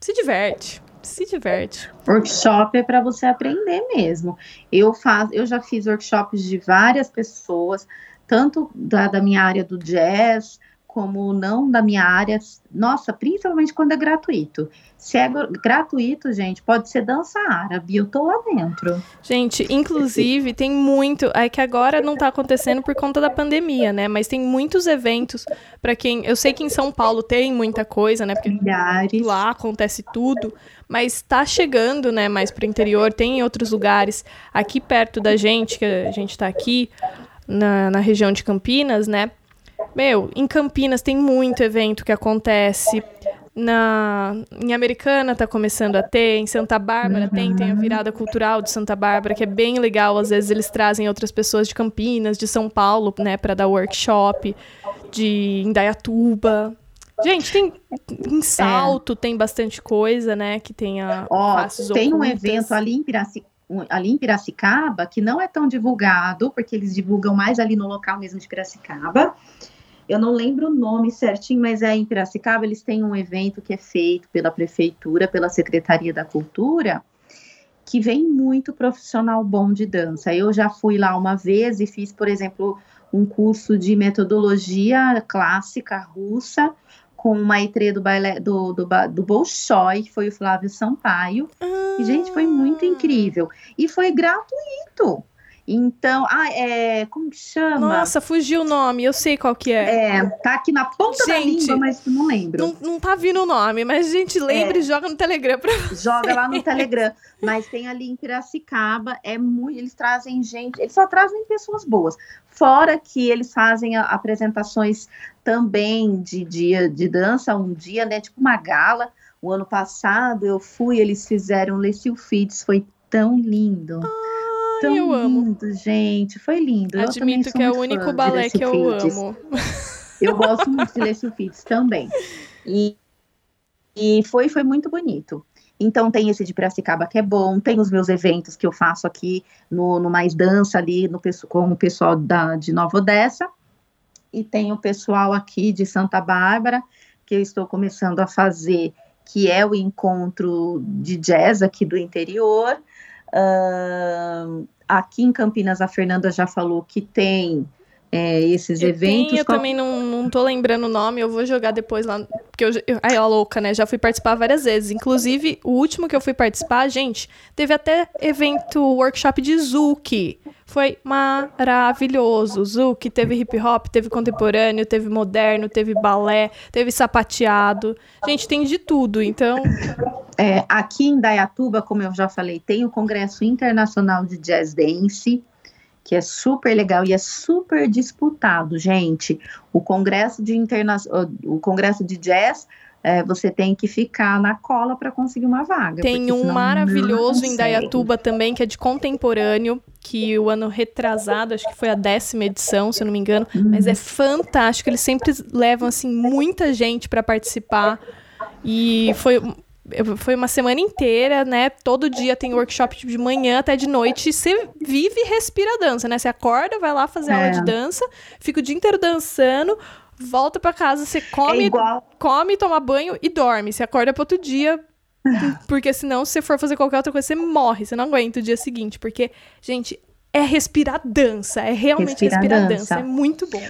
Speaker 1: se diverte se diverte.
Speaker 2: Workshop é para você aprender mesmo. Eu faço, eu já fiz workshops de várias pessoas, tanto da, da minha área do jazz, como não da minha área, nossa, principalmente quando é gratuito. Se é gratuito, gente, pode ser dança árabe, eu tô lá dentro.
Speaker 1: Gente, inclusive, tem muito, é que agora não tá acontecendo por conta da pandemia, né? Mas tem muitos eventos para quem, eu sei que em São Paulo tem muita coisa, né? Porque
Speaker 2: Milhares.
Speaker 1: lá acontece tudo, mas tá chegando, né, mais pro interior, tem em outros lugares, aqui perto da gente, que a gente tá aqui na, na região de Campinas, né? Meu, em Campinas tem muito evento que acontece. Na, em Americana tá começando a ter, em Santa Bárbara uhum. tem, tem a virada cultural de Santa Bárbara, que é bem legal. Às vezes eles trazem outras pessoas de Campinas, de São Paulo, né, para dar workshop, de Indaiatuba. Gente, tem em Salto, é. tem bastante coisa, né, que tem a
Speaker 2: Ó, tem um evento ali em Piracicaba ali em Piracicaba, que não é tão divulgado, porque eles divulgam mais ali no local mesmo de Piracicaba, eu não lembro o nome certinho, mas é em Piracicaba, eles têm um evento que é feito pela prefeitura, pela Secretaria da Cultura, que vem muito profissional bom de dança. Eu já fui lá uma vez e fiz, por exemplo, um curso de metodologia clássica russa com o maitre do baile do, do, do Bolshoi, que foi o Flávio Sampaio. Ah. E, gente, foi muito incrível. E foi gratuito. Então, ah, é. Como que chama?
Speaker 1: Nossa, fugiu o nome, eu sei qual que é.
Speaker 2: É, tá aqui na ponta gente, da língua, mas não lembro.
Speaker 1: Não, não tá vindo o nome, mas a gente lembra é. e joga no Telegram pra
Speaker 2: Joga lá no Telegram. Mas tem ali em Piracicaba, é muito. Eles trazem gente, eles só trazem pessoas boas. Fora que eles fazem apresentações também de dia de dança, um dia, né? Tipo uma gala. O ano passado eu fui, eles fizeram Lecil Feeds, foi tão lindo.
Speaker 1: Ai,
Speaker 2: tão
Speaker 1: eu
Speaker 2: lindo,
Speaker 1: amo.
Speaker 2: gente. Foi lindo.
Speaker 1: Admito que é o único balé que eu amo.
Speaker 2: Eu gosto muito de Lecil Feeds também. E, e foi, foi muito bonito. Então tem esse de Piracicaba que é bom, tem os meus eventos que eu faço aqui no, no Mais Dança ali no, com o pessoal da, de Nova Odessa, e tem o pessoal aqui de Santa Bárbara, que eu estou começando a fazer, que é o encontro de jazz aqui do interior. Uh, aqui em Campinas, a Fernanda já falou que tem é, esses
Speaker 1: eu
Speaker 2: eventos.
Speaker 1: Tenho, eu qual... também não, não tô lembrando o nome, eu vou jogar depois lá. Porque eu, eu. Ai, ó, louca, né? Já fui participar várias vezes. Inclusive, o último que eu fui participar, gente, teve até evento, workshop de Zuki. Foi maravilhoso. Zuki teve hip hop, teve contemporâneo, teve moderno, teve balé, teve sapateado. Gente, tem de tudo, então.
Speaker 2: É, aqui em Dayatuba, como eu já falei, tem o Congresso Internacional de Jazz Dance que é super legal e é super disputado, gente. O congresso de interna... o congresso de jazz é, você tem que ficar na cola para conseguir uma vaga.
Speaker 1: Tem um maravilhoso em Dayatuba também, que é de contemporâneo, que o ano retrasado, acho que foi a décima edição, se eu não me engano, uhum. mas é fantástico. Eles sempre levam assim muita gente para participar. E foi foi uma semana inteira, né? Todo dia tem workshop de manhã até de noite. Você vive e respira dança, né? Você acorda, vai lá fazer é. aula de dança, fica o dia inteiro dançando, volta para casa, você come, é come, toma banho e dorme. Você acorda para outro dia, porque senão, se você for fazer qualquer outra coisa, você morre, você não aguenta o dia seguinte. Porque, gente, é respirar dança, é realmente respirar, respirar dança. dança. É muito bom.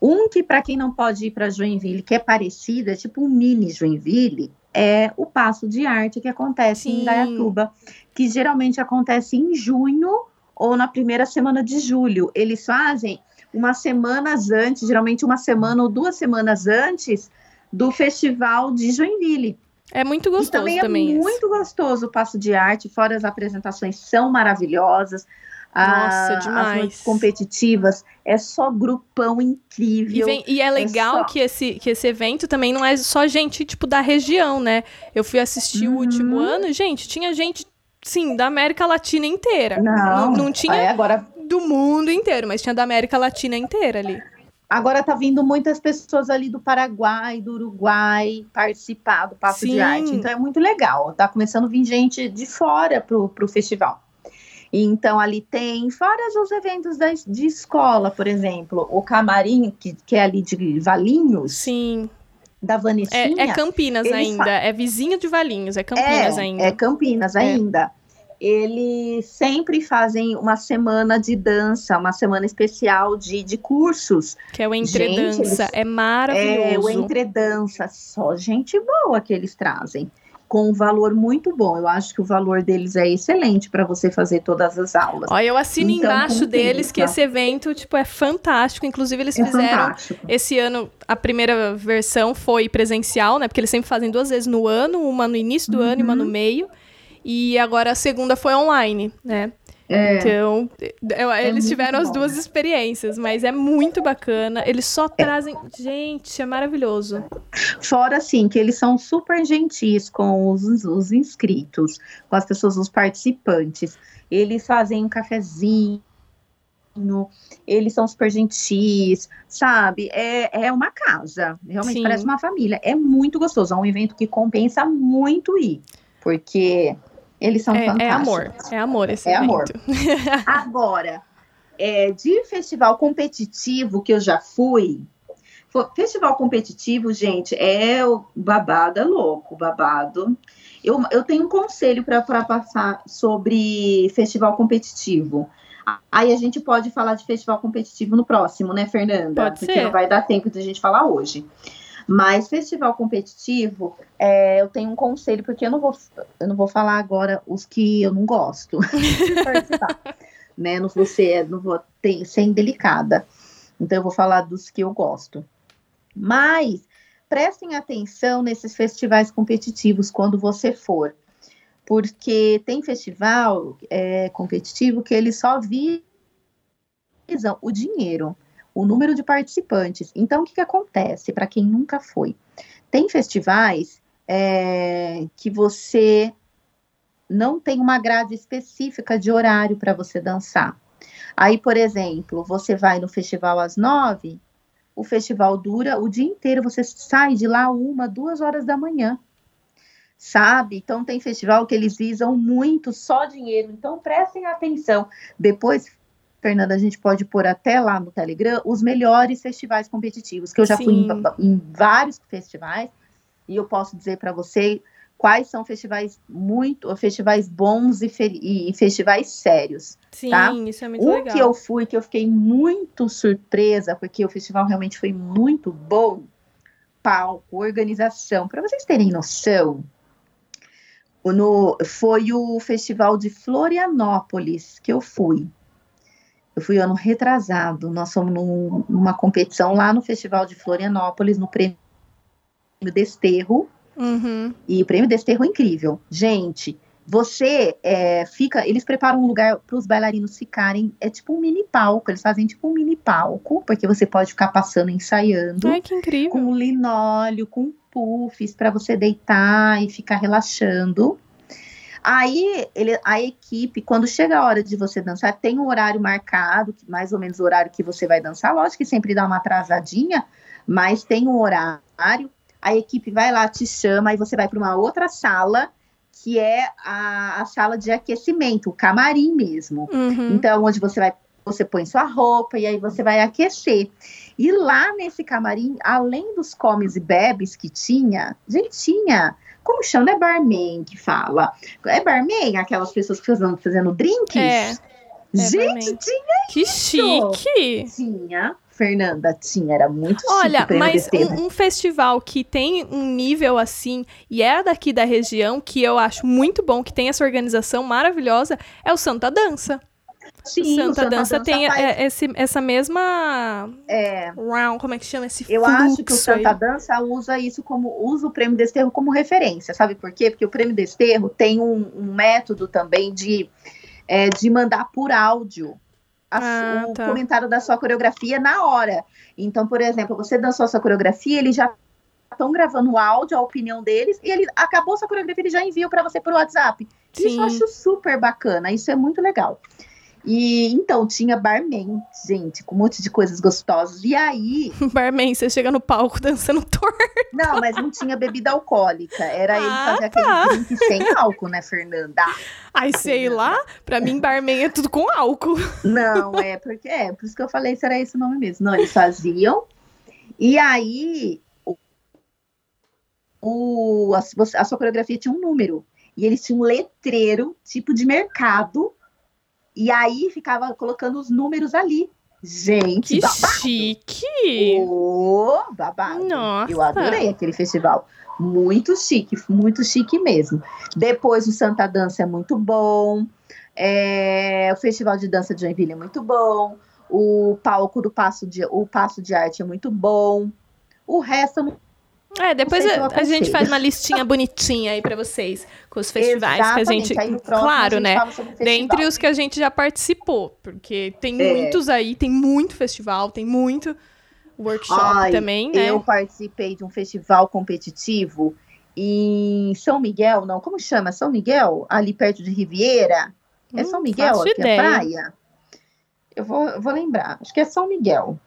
Speaker 2: Um que, para quem não pode ir para Joinville, que é parecido, é tipo um mini Joinville, é o passo de arte que acontece Sim. em Dayatuba, que geralmente acontece em junho ou na primeira semana de julho. Eles fazem umas semanas antes, geralmente uma semana ou duas semanas antes do festival de Joinville.
Speaker 1: É muito gostoso e também. É também
Speaker 2: muito gostoso o passo de arte, fora as apresentações são maravilhosas.
Speaker 1: Nossa, a, demais. As
Speaker 2: competitivas, é só grupão incrível.
Speaker 1: E, vem, e é, é legal é só... que, esse, que esse evento também não é só gente, tipo, da região, né? Eu fui assistir uhum. o último ano, gente, tinha gente, sim, da América Latina inteira.
Speaker 2: Não,
Speaker 1: não, não tinha
Speaker 2: é, agora...
Speaker 1: do mundo inteiro, mas tinha da América Latina inteira ali.
Speaker 2: Agora tá vindo muitas pessoas ali do Paraguai, do Uruguai participar do Passo Sim. de Arte. Então é muito legal. Tá começando a vir gente de fora pro, pro festival. Então, ali tem, fora os eventos da, de escola, por exemplo, o camarim, que, que é ali de Valinhos.
Speaker 1: Sim.
Speaker 2: Da Vanessinha.
Speaker 1: É, é Campinas ainda, é vizinho de Valinhos, é Campinas
Speaker 2: é,
Speaker 1: ainda.
Speaker 2: É Campinas é. ainda. Eles sempre fazem uma semana de dança, uma semana especial de, de cursos.
Speaker 1: Que é o Entredança, é maravilhoso.
Speaker 2: É o Entredança, só gente boa que eles trazem com um valor muito bom. Eu acho que o valor deles é excelente para você fazer todas as aulas.
Speaker 1: Olha, eu assino então, embaixo deles que esse evento tipo é fantástico. Inclusive eles é fizeram fantástico. esse ano a primeira versão foi presencial, né? Porque eles sempre fazem duas vezes no ano, uma no início do uhum. ano e uma no meio. E agora a segunda foi online, né? É. Então, eu, é eles tiveram bom. as duas experiências, mas é muito bacana. Eles só é. trazem. Gente, é maravilhoso.
Speaker 2: Fora, assim, que eles são super gentis com os, os inscritos, com as pessoas, os participantes. Eles fazem um cafezinho. Eles são super gentis, sabe? É, é uma casa, realmente Sim. parece uma família. É muito gostoso, é um evento que compensa muito ir, porque eles são
Speaker 1: é,
Speaker 2: fantásticos.
Speaker 1: É amor, é amor esse
Speaker 2: É
Speaker 1: evento.
Speaker 2: amor. Agora, é, de festival competitivo que eu já fui, festival competitivo, gente, é o babado é louco, babado. Eu, eu tenho um conselho para passar sobre festival competitivo. Aí a gente pode falar de festival competitivo no próximo, né, Fernanda?
Speaker 1: Pode
Speaker 2: Porque
Speaker 1: ser.
Speaker 2: não vai dar tempo de a gente falar hoje. Mas festival competitivo, é, eu tenho um conselho, porque eu não vou, eu não vou falar agora os que eu não gosto de participar. né? Não vou ser, não vou ser indelicada. Então eu vou falar dos que eu gosto. Mas prestem atenção nesses festivais competitivos quando você for, porque tem festival é, competitivo que ele só visam o dinheiro, o número de participantes. Então, o que, que acontece para quem nunca foi? Tem festivais é, que você não tem uma grade específica de horário para você dançar. Aí, por exemplo, você vai no festival às nove, o festival dura o dia inteiro, você sai de lá uma, duas horas da manhã. Sabe? Então tem festival que eles visam muito só dinheiro. Então prestem atenção. Depois, Fernanda, a gente pode pôr até lá no Telegram os melhores festivais competitivos, que eu já Sim. fui em, em vários festivais, e eu posso dizer para você quais são festivais muito, festivais bons e, e, festivais sérios.
Speaker 1: Sim,
Speaker 2: tá?
Speaker 1: isso é muito
Speaker 2: um
Speaker 1: legal.
Speaker 2: que eu fui, que eu fiquei muito surpresa, porque o festival realmente foi muito bom, palco, organização, para vocês terem noção, no, foi o festival de Florianópolis que eu fui. Eu fui ano retrasado, nós fomos num, numa competição lá no Festival de Florianópolis, no prêmio Desterro,
Speaker 1: Uhum.
Speaker 2: E o prêmio Desterro é incrível. Gente, você é, fica. Eles preparam um lugar para os bailarinos ficarem. É tipo um mini palco. Eles fazem tipo um mini palco, porque você pode ficar passando ensaiando.
Speaker 1: Ai, que incrível.
Speaker 2: Com linóleo, com puffs para você deitar e ficar relaxando. Aí ele, a equipe, quando chega a hora de você dançar, tem um horário marcado, mais ou menos o horário que você vai dançar. Lógico que sempre dá uma atrasadinha, mas tem um horário a equipe vai lá, te chama, e você vai para uma outra sala, que é a, a, sala de aquecimento, o camarim mesmo.
Speaker 1: Uhum.
Speaker 2: Então, onde você vai, você põe sua roupa e aí você vai aquecer. E lá nesse camarim, além dos comes e bebes que tinha, gente, tinha. Como chama? Não é barman que fala. É barman, aquelas pessoas que estão fazendo drinks?
Speaker 1: É.
Speaker 2: É gente, tinha
Speaker 1: Que chique!
Speaker 2: Tinha Fernanda tinha, era muito chique.
Speaker 1: Olha, mas um, um, festival que tem um nível assim, e é daqui da região, que eu acho muito bom, que tem essa organização maravilhosa, é o Santa Dança.
Speaker 2: Sim,
Speaker 1: Santa,
Speaker 2: Santa
Speaker 1: Dança,
Speaker 2: Dança
Speaker 1: tem
Speaker 2: faz...
Speaker 1: é, esse, essa mesma
Speaker 2: é.
Speaker 1: round, como é que chama esse
Speaker 2: Eu acho que o Santa
Speaker 1: aí.
Speaker 2: Dança usa isso como usa o prêmio Desterro como referência, sabe por quê? Porque o prêmio Desterro tem um, um método também de, é, de mandar por áudio a,
Speaker 1: ah,
Speaker 2: o
Speaker 1: tá.
Speaker 2: comentário da sua coreografia na hora. Então, por exemplo, você dançou a sua coreografia, eles já estão gravando o áudio, a opinião deles, e ele acabou sua coreografia, ele já enviou para você por WhatsApp.
Speaker 1: Sim.
Speaker 2: Isso eu acho super bacana, isso é muito legal. E então tinha barman, gente, com um monte de coisas gostosas. E aí.
Speaker 1: barman, você chega no palco dançando torto.
Speaker 2: Não, mas não tinha bebida alcoólica. Era ele
Speaker 1: Ah,
Speaker 2: fazer
Speaker 1: tá.
Speaker 2: aquele drink sem álcool, né, Fernanda?
Speaker 1: Ai, sei lá, pra mim barman é tudo com álcool.
Speaker 2: Não, é porque é, por isso que eu falei se era esse o nome mesmo. Não, eles faziam. E aí o, a, a sua coreografia tinha um número. E eles tinham um letreiro, tipo de mercado. E aí ficava colocando os números ali. Gente,
Speaker 1: Que
Speaker 2: babado.
Speaker 1: chique!
Speaker 2: Ô, babado.
Speaker 1: Nossa.
Speaker 2: Eu adorei aquele festival. Muito chique, muito chique mesmo. Depois o Santa Dança é muito bom. É, o Festival de Dança de Joinville é muito bom. O palco do Passo de, o Passo de Arte é muito bom. O resto eu não
Speaker 1: É, depois a, a gente faz uma listinha bonitinha aí pra vocês, com os festivais que a
Speaker 2: Exatamente,
Speaker 1: gente.
Speaker 2: próximo a
Speaker 1: claro,
Speaker 2: gente
Speaker 1: né? Dentre os que a gente já participou, porque tem
Speaker 2: É.
Speaker 1: muitos aí, tem muito festival, tem muito workshop
Speaker 2: Ai,
Speaker 1: também, né?
Speaker 2: Eu participei de um festival competitivo em São Miguel, não, como chama? São Miguel? Ali perto de Riviera? É
Speaker 1: Hum,
Speaker 2: São Miguel,
Speaker 1: faço
Speaker 2: aqui
Speaker 1: ideia.
Speaker 2: a praia? Eu vou, eu vou lembrar, acho que é São Miguel.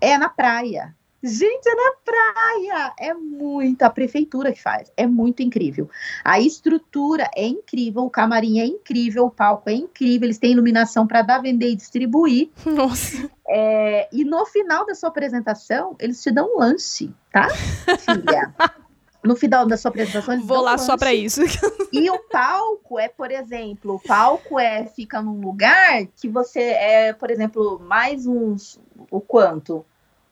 Speaker 2: É na praia. Gente, é na praia! É muito, a prefeitura que faz, é muito incrível. A estrutura é incrível, o camarim é incrível, o palco é incrível, eles têm iluminação para dar, vender e distribuir.
Speaker 1: Nossa.
Speaker 2: É, e no final da sua apresentação, eles te dão um lanche, tá, filha? No final da sua apresentação, eles
Speaker 1: Vou
Speaker 2: dão
Speaker 1: lá só pra isso.
Speaker 2: E o palco é, por exemplo, o palco é fica num lugar que você é, por exemplo, mais uns o quanto?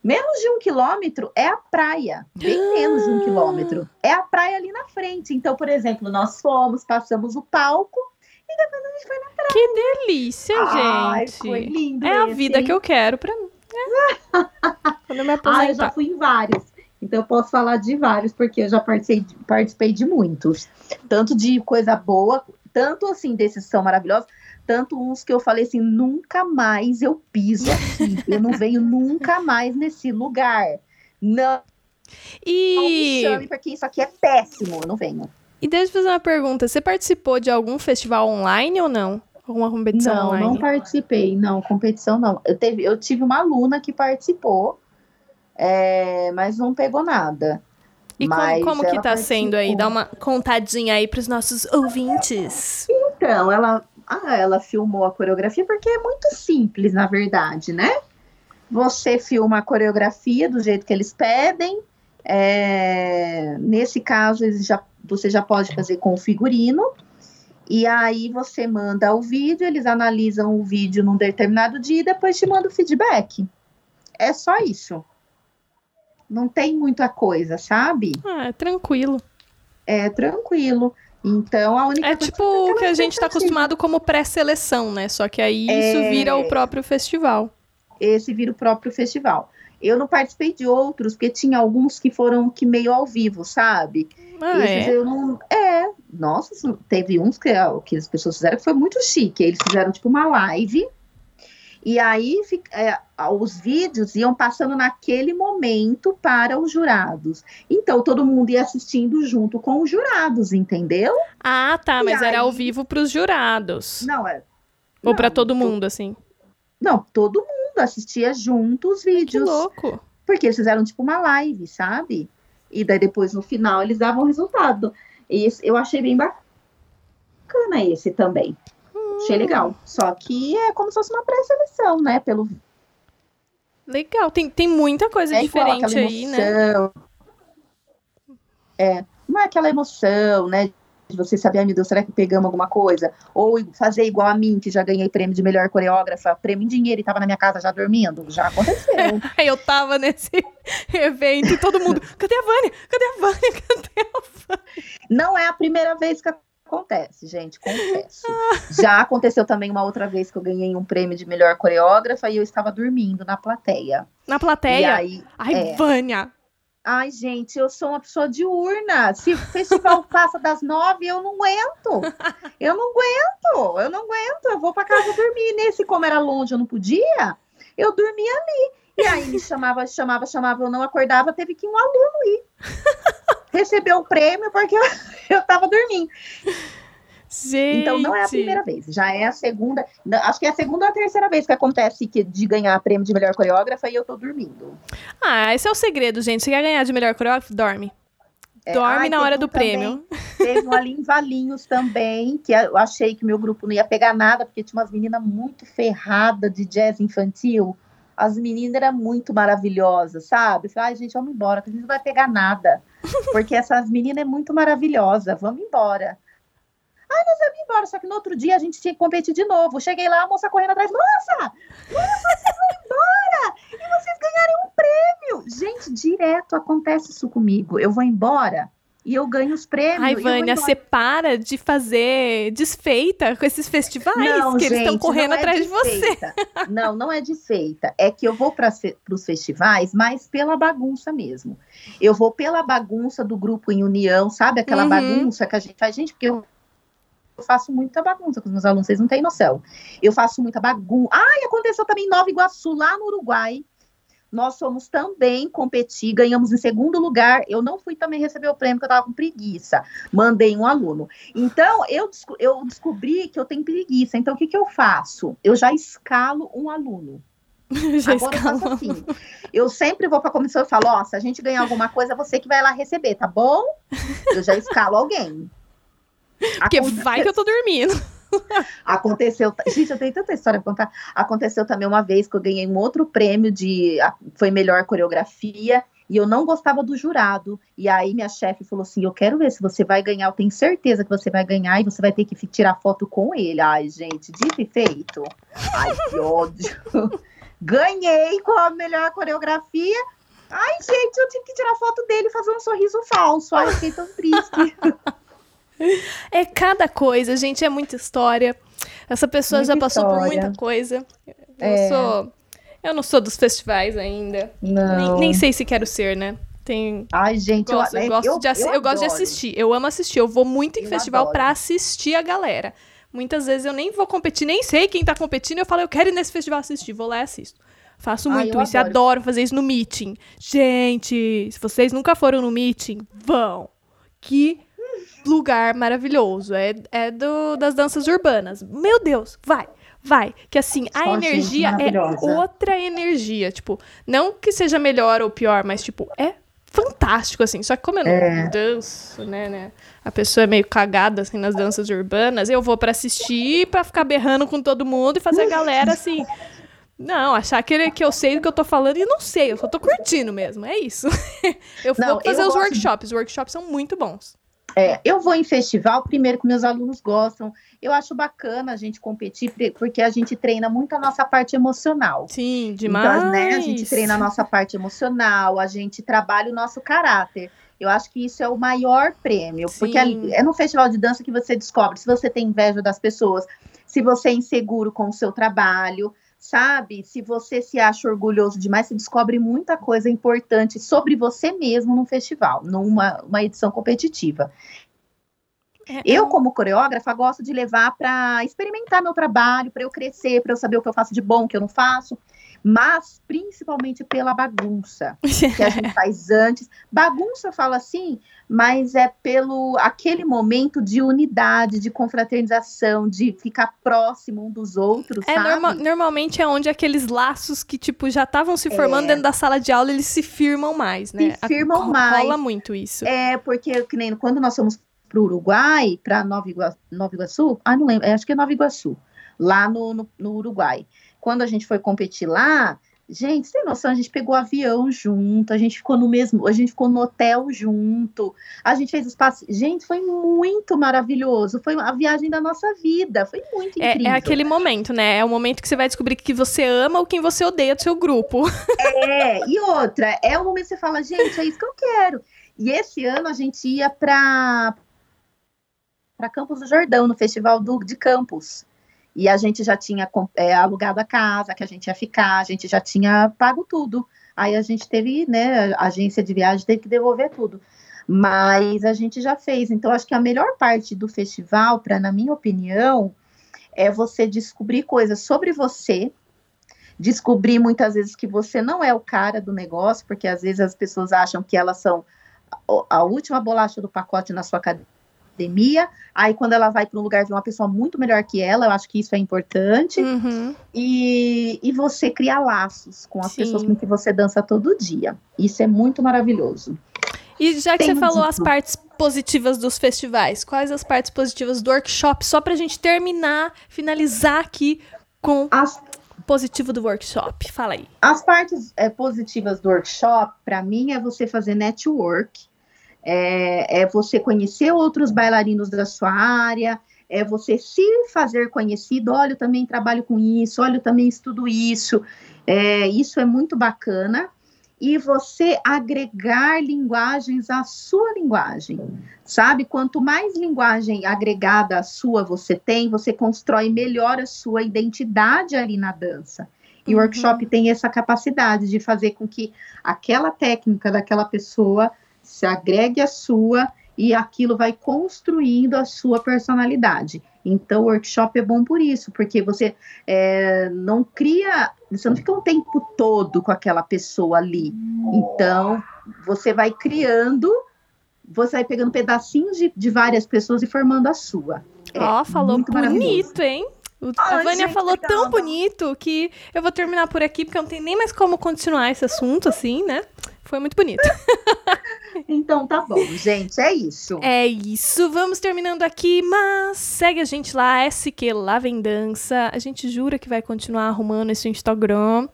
Speaker 2: Menos de um quilômetro é a praia. Bem menos de um quilômetro. É a praia ali na frente. Então, por exemplo, nós fomos, passamos o palco e depois a gente foi na praia.
Speaker 1: Que delícia,
Speaker 2: Ai,
Speaker 1: gente.
Speaker 2: foi lindo
Speaker 1: é a
Speaker 2: esse,
Speaker 1: vida
Speaker 2: hein?
Speaker 1: que eu quero pra mim. É. Quando eu me
Speaker 2: Ah, eu já
Speaker 1: aposentar.
Speaker 2: fui em vários. Então eu posso falar de vários, porque eu já participei de, participei de muitos. Tanto de coisa boa, tanto assim, desses são maravilhosos, tanto uns que eu falei assim, nunca mais eu piso aqui. eu não venho nunca mais nesse lugar. Não, não me
Speaker 1: E,
Speaker 2: chame, porque isso aqui é péssimo. Eu não venho.
Speaker 1: e deixa eu fazer uma pergunta. Você participou de algum festival online ou não? Alguma competição
Speaker 2: Não,
Speaker 1: online?
Speaker 2: não participei. Não, competição não. Eu, teve, eu tive uma aluna que participou, é, mas não pegou nada.
Speaker 1: E como,
Speaker 2: Mas
Speaker 1: como que
Speaker 2: ela
Speaker 1: tá sendo aí?
Speaker 2: participou.
Speaker 1: Dá uma contadinha aí pros nossos ouvintes.
Speaker 2: Então, ela, ah, ela filmou a coreografia porque é muito simples, na verdade, né? Você filma a coreografia do jeito que eles pedem. é, nesse caso, já, você já pode fazer com o figurino. E aí você manda o vídeo, eles analisam o vídeo num determinado dia e depois te manda o feedback. É só isso. Não tem muita coisa, sabe?
Speaker 1: Ah, é tranquilo.
Speaker 2: É tranquilo. Então, a única
Speaker 1: É tipo
Speaker 2: é
Speaker 1: o que a gente tá
Speaker 2: expectativa.
Speaker 1: acostumado como pré-seleção, né? Só que aí isso
Speaker 2: É.
Speaker 1: vira o próprio festival.
Speaker 2: esse vira o próprio festival. Eu não participei de outros, porque tinha alguns que foram que meio ao vivo, sabe?
Speaker 1: Ah,
Speaker 2: Esses
Speaker 1: é?
Speaker 2: eu não. É, nossa, isso- teve uns que, que as pessoas fizeram que foi muito chique. Eles fizeram tipo uma live. E aí é, os vídeos iam passando naquele momento para os jurados. Então todo mundo ia assistindo junto com os jurados, entendeu?
Speaker 1: Ah, tá,
Speaker 2: E
Speaker 1: mas era ao
Speaker 2: aí-
Speaker 1: vivo pros jurados.
Speaker 2: Não, é.
Speaker 1: Ou pra
Speaker 2: não,
Speaker 1: todo
Speaker 2: to-
Speaker 1: mundo, assim.
Speaker 2: Não, todo mundo assistia junto os
Speaker 1: Que
Speaker 2: vídeos.
Speaker 1: louco.
Speaker 2: Porque eles fizeram tipo uma live, sabe? E daí depois no final eles davam o resultado. E esse- eu achei bem bacana esse também. Achei legal. Só que é como se fosse uma pré-seleção, né? Pelo
Speaker 1: Legal. Tem, tem muita coisa
Speaker 2: é igual
Speaker 1: diferente
Speaker 2: aquela
Speaker 1: aí, né?
Speaker 2: emoção. É, não é aquela emoção, né? De você saber, ai meu Deus, será que pegamos alguma coisa? Ou fazer igual a mim, que já ganhei prêmio de melhor coreógrafa, prêmio em dinheiro e tava na minha casa já dormindo. Já aconteceu.
Speaker 1: Eu tava nesse evento e todo mundo, cadê a Vânia? Cadê a Vânia? Cadê a Vânia?
Speaker 2: Não é a primeira vez que acontece, gente, confesso. Já aconteceu também uma outra vez que eu ganhei um prêmio de melhor coreógrafa e eu estava dormindo na plateia.
Speaker 1: Na
Speaker 2: E
Speaker 1: plateia?
Speaker 2: aí,
Speaker 1: Ai,
Speaker 2: é.
Speaker 1: Vânia.
Speaker 2: ai, gente, eu sou uma pessoa diurna. Se o festival passa das nove, eu não aguento. Eu não aguento, eu não aguento. Eu vou para casa dormir. Nesse, como era longe, eu não podia, eu dormia ali. E aí me chamava, chamava, chamava, eu não acordava, teve que um aluno ir. Receber o prêmio porque eu, eu tava dormindo.
Speaker 1: Gente.
Speaker 2: Então não é a primeira vez, já é a segunda. Acho que é a segunda ou a terceira vez que acontece que, de ganhar prêmio de melhor coreógrafa e eu tô dormindo.
Speaker 1: Ah, esse é o segredo, gente. Você quer ganhar de melhor coreógrafo? Dorme.
Speaker 2: É,
Speaker 1: Dorme
Speaker 2: ai,
Speaker 1: na hora do
Speaker 2: também-
Speaker 1: prêmio.
Speaker 2: Teve um ali em Valinhos também, que eu achei que meu grupo não ia pegar nada, porque tinha umas meninas muito ferradas de jazz infantil. As meninas eram muito maravilhosas, sabe? Falei, ai, gente, vamos embora, que a gente não vai pegar nada. Porque essas meninas é muito maravilhosa, vamos embora. Ai, nós vamos embora, só que no outro dia a gente tinha que competir de novo. Cheguei lá, a moça correndo atrás, moça! Moça, vocês vão embora! E vocês ganharem um prêmio! Gente, direto acontece isso comigo. Eu vou embora e eu ganho os prêmios.
Speaker 1: Ai, Vânia, você para de fazer desfeita com esses festivais
Speaker 2: Não,
Speaker 1: que eles estão
Speaker 2: gente,
Speaker 1: correndo
Speaker 2: é
Speaker 1: atrás de você.
Speaker 2: desfeita. Não, não é desfeita. É que eu vou para os festivais, mas pela bagunça mesmo. Eu vou pela bagunça do grupo em união, sabe? Aquela
Speaker 1: Uhum.
Speaker 2: bagunça que a gente faz. Gente, porque eu, eu faço muita bagunça com os meus alunos, vocês não têm noção. Eu faço muita bagunça. Ai, aconteceu também em Nova Iguaçu, lá no Uruguai. Nós fomos também competir, ganhamos em segundo lugar. Eu não fui também receber o prêmio, porque eu estava com preguiça. Mandei um aluno. Então, eu, eu descobri que eu tenho preguiça. Então, o que, que eu faço? Eu já escalo um aluno.
Speaker 1: Já
Speaker 2: Agora eu faço assim. Eu sempre vou para a comissão e falo: ó, se a gente ganhar alguma coisa, você que vai lá receber, tá bom? Eu já escalo alguém.
Speaker 1: Porque
Speaker 2: Aconte-
Speaker 1: vai que eu tô dormindo.
Speaker 2: Aconteceu. Gente, eu tenho tanta história pra contar. Aconteceu também uma vez que eu ganhei um outro prêmio de. Foi melhor coreografia. E eu não gostava do jurado. E aí minha chefe falou assim: Eu quero ver se você vai ganhar. Eu tenho certeza que você vai ganhar e você vai ter que tirar foto com ele. Ai, gente, dito e feito. Ai, que ódio. Ganhei com a melhor coreografia. Ai, gente, eu tive que tirar foto dele e fazer um sorriso falso. Ai, fiquei tão triste.
Speaker 1: É cada coisa, gente, é muita história. Essa pessoa
Speaker 2: Muita
Speaker 1: já passou por
Speaker 2: história.
Speaker 1: muita coisa. Eu
Speaker 2: É.
Speaker 1: sou. Eu não sou dos festivais ainda. Nem,
Speaker 2: Não.
Speaker 1: nem sei se quero ser, né? Tem.
Speaker 2: Ai, gente,
Speaker 1: Gosto, eu,
Speaker 2: eu,
Speaker 1: gosto de, assi- eu gosto de assistir. Eu amo assistir. Eu vou muito em
Speaker 2: Eu
Speaker 1: festival pra assistir a galera. Muitas vezes eu nem vou competir, nem sei quem tá competindo. Eu falo, eu quero ir nesse festival assistir. Vou lá e assisto. Faço muito
Speaker 2: eu
Speaker 1: isso.
Speaker 2: adoro.
Speaker 1: Adoro fazer isso no meeting. Gente, se vocês nunca foram no meeting, vão. Que lugar maravilhoso. É, é do, das danças urbanas. Meu Deus, vai. Vai, que assim, a
Speaker 2: Só
Speaker 1: energia é outra energia. Tipo, não que seja melhor ou pior, mas, tipo, é fantástico, assim. Só que como eu não
Speaker 2: É.
Speaker 1: danço, né, né? A pessoa é meio cagada, assim, nas danças urbanas. Eu vou pra assistir, pra ficar berrando com todo mundo e fazer a galera, assim... Não, achar que, que eu sei do que eu tô falando e não sei. Eu só tô curtindo mesmo, é isso. eu vou fazer
Speaker 2: eu
Speaker 1: os
Speaker 2: gosto-
Speaker 1: workshops. Os workshops são muito bons.
Speaker 2: É, eu vou em festival, primeiro que meus alunos gostam. Eu acho bacana a gente competir, porque a gente treina muito a nossa parte emocional.
Speaker 1: Sim, demais.
Speaker 2: Então, né, a gente treina a nossa parte emocional, a gente trabalha o nosso caráter. Eu acho que isso é o maior prêmio, porque
Speaker 1: Sim.
Speaker 2: é, é no festival de dança que você descobre se você tem inveja das pessoas, se você é inseguro com o seu trabalho, sabe? Se você se acha orgulhoso demais, você descobre muita coisa importante sobre você mesmo num festival, numa uma edição competitiva.
Speaker 1: É,
Speaker 2: Eu, como coreógrafa, gosto de levar para experimentar meu trabalho, para eu crescer, para eu saber o que eu faço de bom, o que eu não faço, mas principalmente pela bagunça que a gente faz antes. Bagunça, eu falo assim, mas é pelo aquele momento de unidade, de confraternização, de ficar próximo um dos outros,
Speaker 1: É, norma- normalmente é onde aqueles laços que, tipo, já estavam se formando
Speaker 2: É.
Speaker 1: dentro da sala de aula, eles se firmam mais, né?
Speaker 2: Se firmam
Speaker 1: A-
Speaker 2: mais.
Speaker 1: Rola muito isso.
Speaker 2: É, porque que nem quando nós fomos para o Uruguai, para Nova, Igua- Nova Iguaçu, ah, não lembro, é, acho que é Nova Iguaçu, lá no, no, no Uruguai. Quando a gente foi competir lá, gente, sem noção, a gente pegou avião junto, a gente ficou no mesmo, a gente ficou no hotel junto, a gente fez os passos. Gente, foi muito maravilhoso, foi a viagem da nossa vida, foi muito
Speaker 1: É,
Speaker 2: incrível.
Speaker 1: é aquele momento, né? É o momento que você vai descobrir que você ama ou quem você odeia do seu grupo.
Speaker 2: É, e outra, é o momento que você fala, gente, é isso que eu quero. E esse ano a gente ia para para Campos do Jordão, no Festival do, de Campos. E a gente já tinha é, alugado a casa, que a gente ia ficar, a gente já tinha pago tudo. Aí a gente teve, né, a agência de viagem teve que devolver tudo. Mas a gente já fez. Então, acho que a melhor parte do festival, para na minha opinião, é você descobrir coisas sobre você, descobrir muitas vezes que você não é o cara do negócio, porque às vezes as pessoas acham que elas são a- última bolacha do pacote na sua academia. Aí, quando ela vai para um lugar ver uma pessoa muito melhor que ela, eu acho que isso é importante.
Speaker 1: Uhum.
Speaker 2: E, e você criar laços com as
Speaker 1: Sim.
Speaker 2: pessoas com que você dança todo dia. Isso é muito maravilhoso.
Speaker 1: E já que
Speaker 2: Tem
Speaker 1: você falou
Speaker 2: um
Speaker 1: as partes positivas dos festivais, quais as partes positivas do workshop? Só pra gente terminar, finalizar aqui com
Speaker 2: As
Speaker 1: o positivo do workshop. Fala aí.
Speaker 2: As partes é, positivas do workshop, para mim, é você fazer network, é, é você conhecer outros bailarinos da sua área, é você se fazer conhecido. Olha, eu também trabalho com isso, olha, eu também estudo isso. É, isso é muito bacana. E você agregar linguagens à sua linguagem, sabe? Quanto mais linguagem agregada à sua você tem, você constrói melhor a sua identidade ali na dança. E o
Speaker 1: Uhum.
Speaker 2: workshop tem essa capacidade de fazer com que aquela técnica daquela pessoa se agregue à sua e aquilo vai construindo a sua personalidade. Então, o workshop é bom por isso, porque você é, não cria, você não fica um tempo todo com aquela pessoa ali. Então, você vai criando, você vai pegando pedacinhos de, de várias pessoas e formando a sua. É
Speaker 1: Ó, falou
Speaker 2: muito maravilhoso.
Speaker 1: bonito, hein? O- a
Speaker 2: Ai,
Speaker 1: Vânia
Speaker 2: gente,
Speaker 1: falou tão
Speaker 2: obrigada.
Speaker 1: bonito que eu vou terminar por aqui, porque eu não tenho nem mais como continuar esse assunto, assim, né? Foi muito bonito.
Speaker 2: Então, tá bom, gente, é isso.
Speaker 1: É isso, vamos terminando aqui, mas segue a gente lá, SQ Lá Vem Dança. A gente jura que vai continuar arrumando esse Instagram.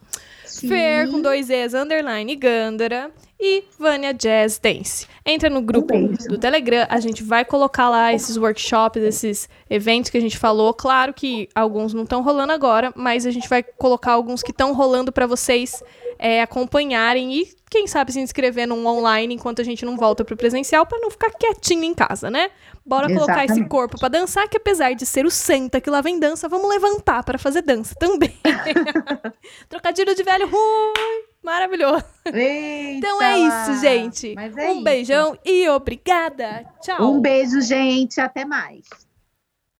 Speaker 2: Sim.
Speaker 1: Fer com dois E's, underline Gandara. E Vânia Jazz Dance. Entra no grupo do Telegram, a gente vai colocar lá esses workshops, esses eventos que a gente falou. Claro que alguns não estão rolando agora, mas a gente vai colocar alguns que estão rolando para vocês é, acompanharem e, quem sabe, se inscrever num online enquanto a gente não volta pro presencial para não ficar quietinho em casa, né? Bora colocar esse
Speaker 2: Exatamente.
Speaker 1: corpo para dançar, que apesar de ser o senta que lá vem dança, vamos levantar para fazer dança também. Trocadilho de velho ruim, maravilhoso.
Speaker 2: Eita
Speaker 1: Então é isso, gente.
Speaker 2: É
Speaker 1: um
Speaker 2: isso.
Speaker 1: beijão e obrigada. Tchau.
Speaker 2: Um beijo, gente. Até mais.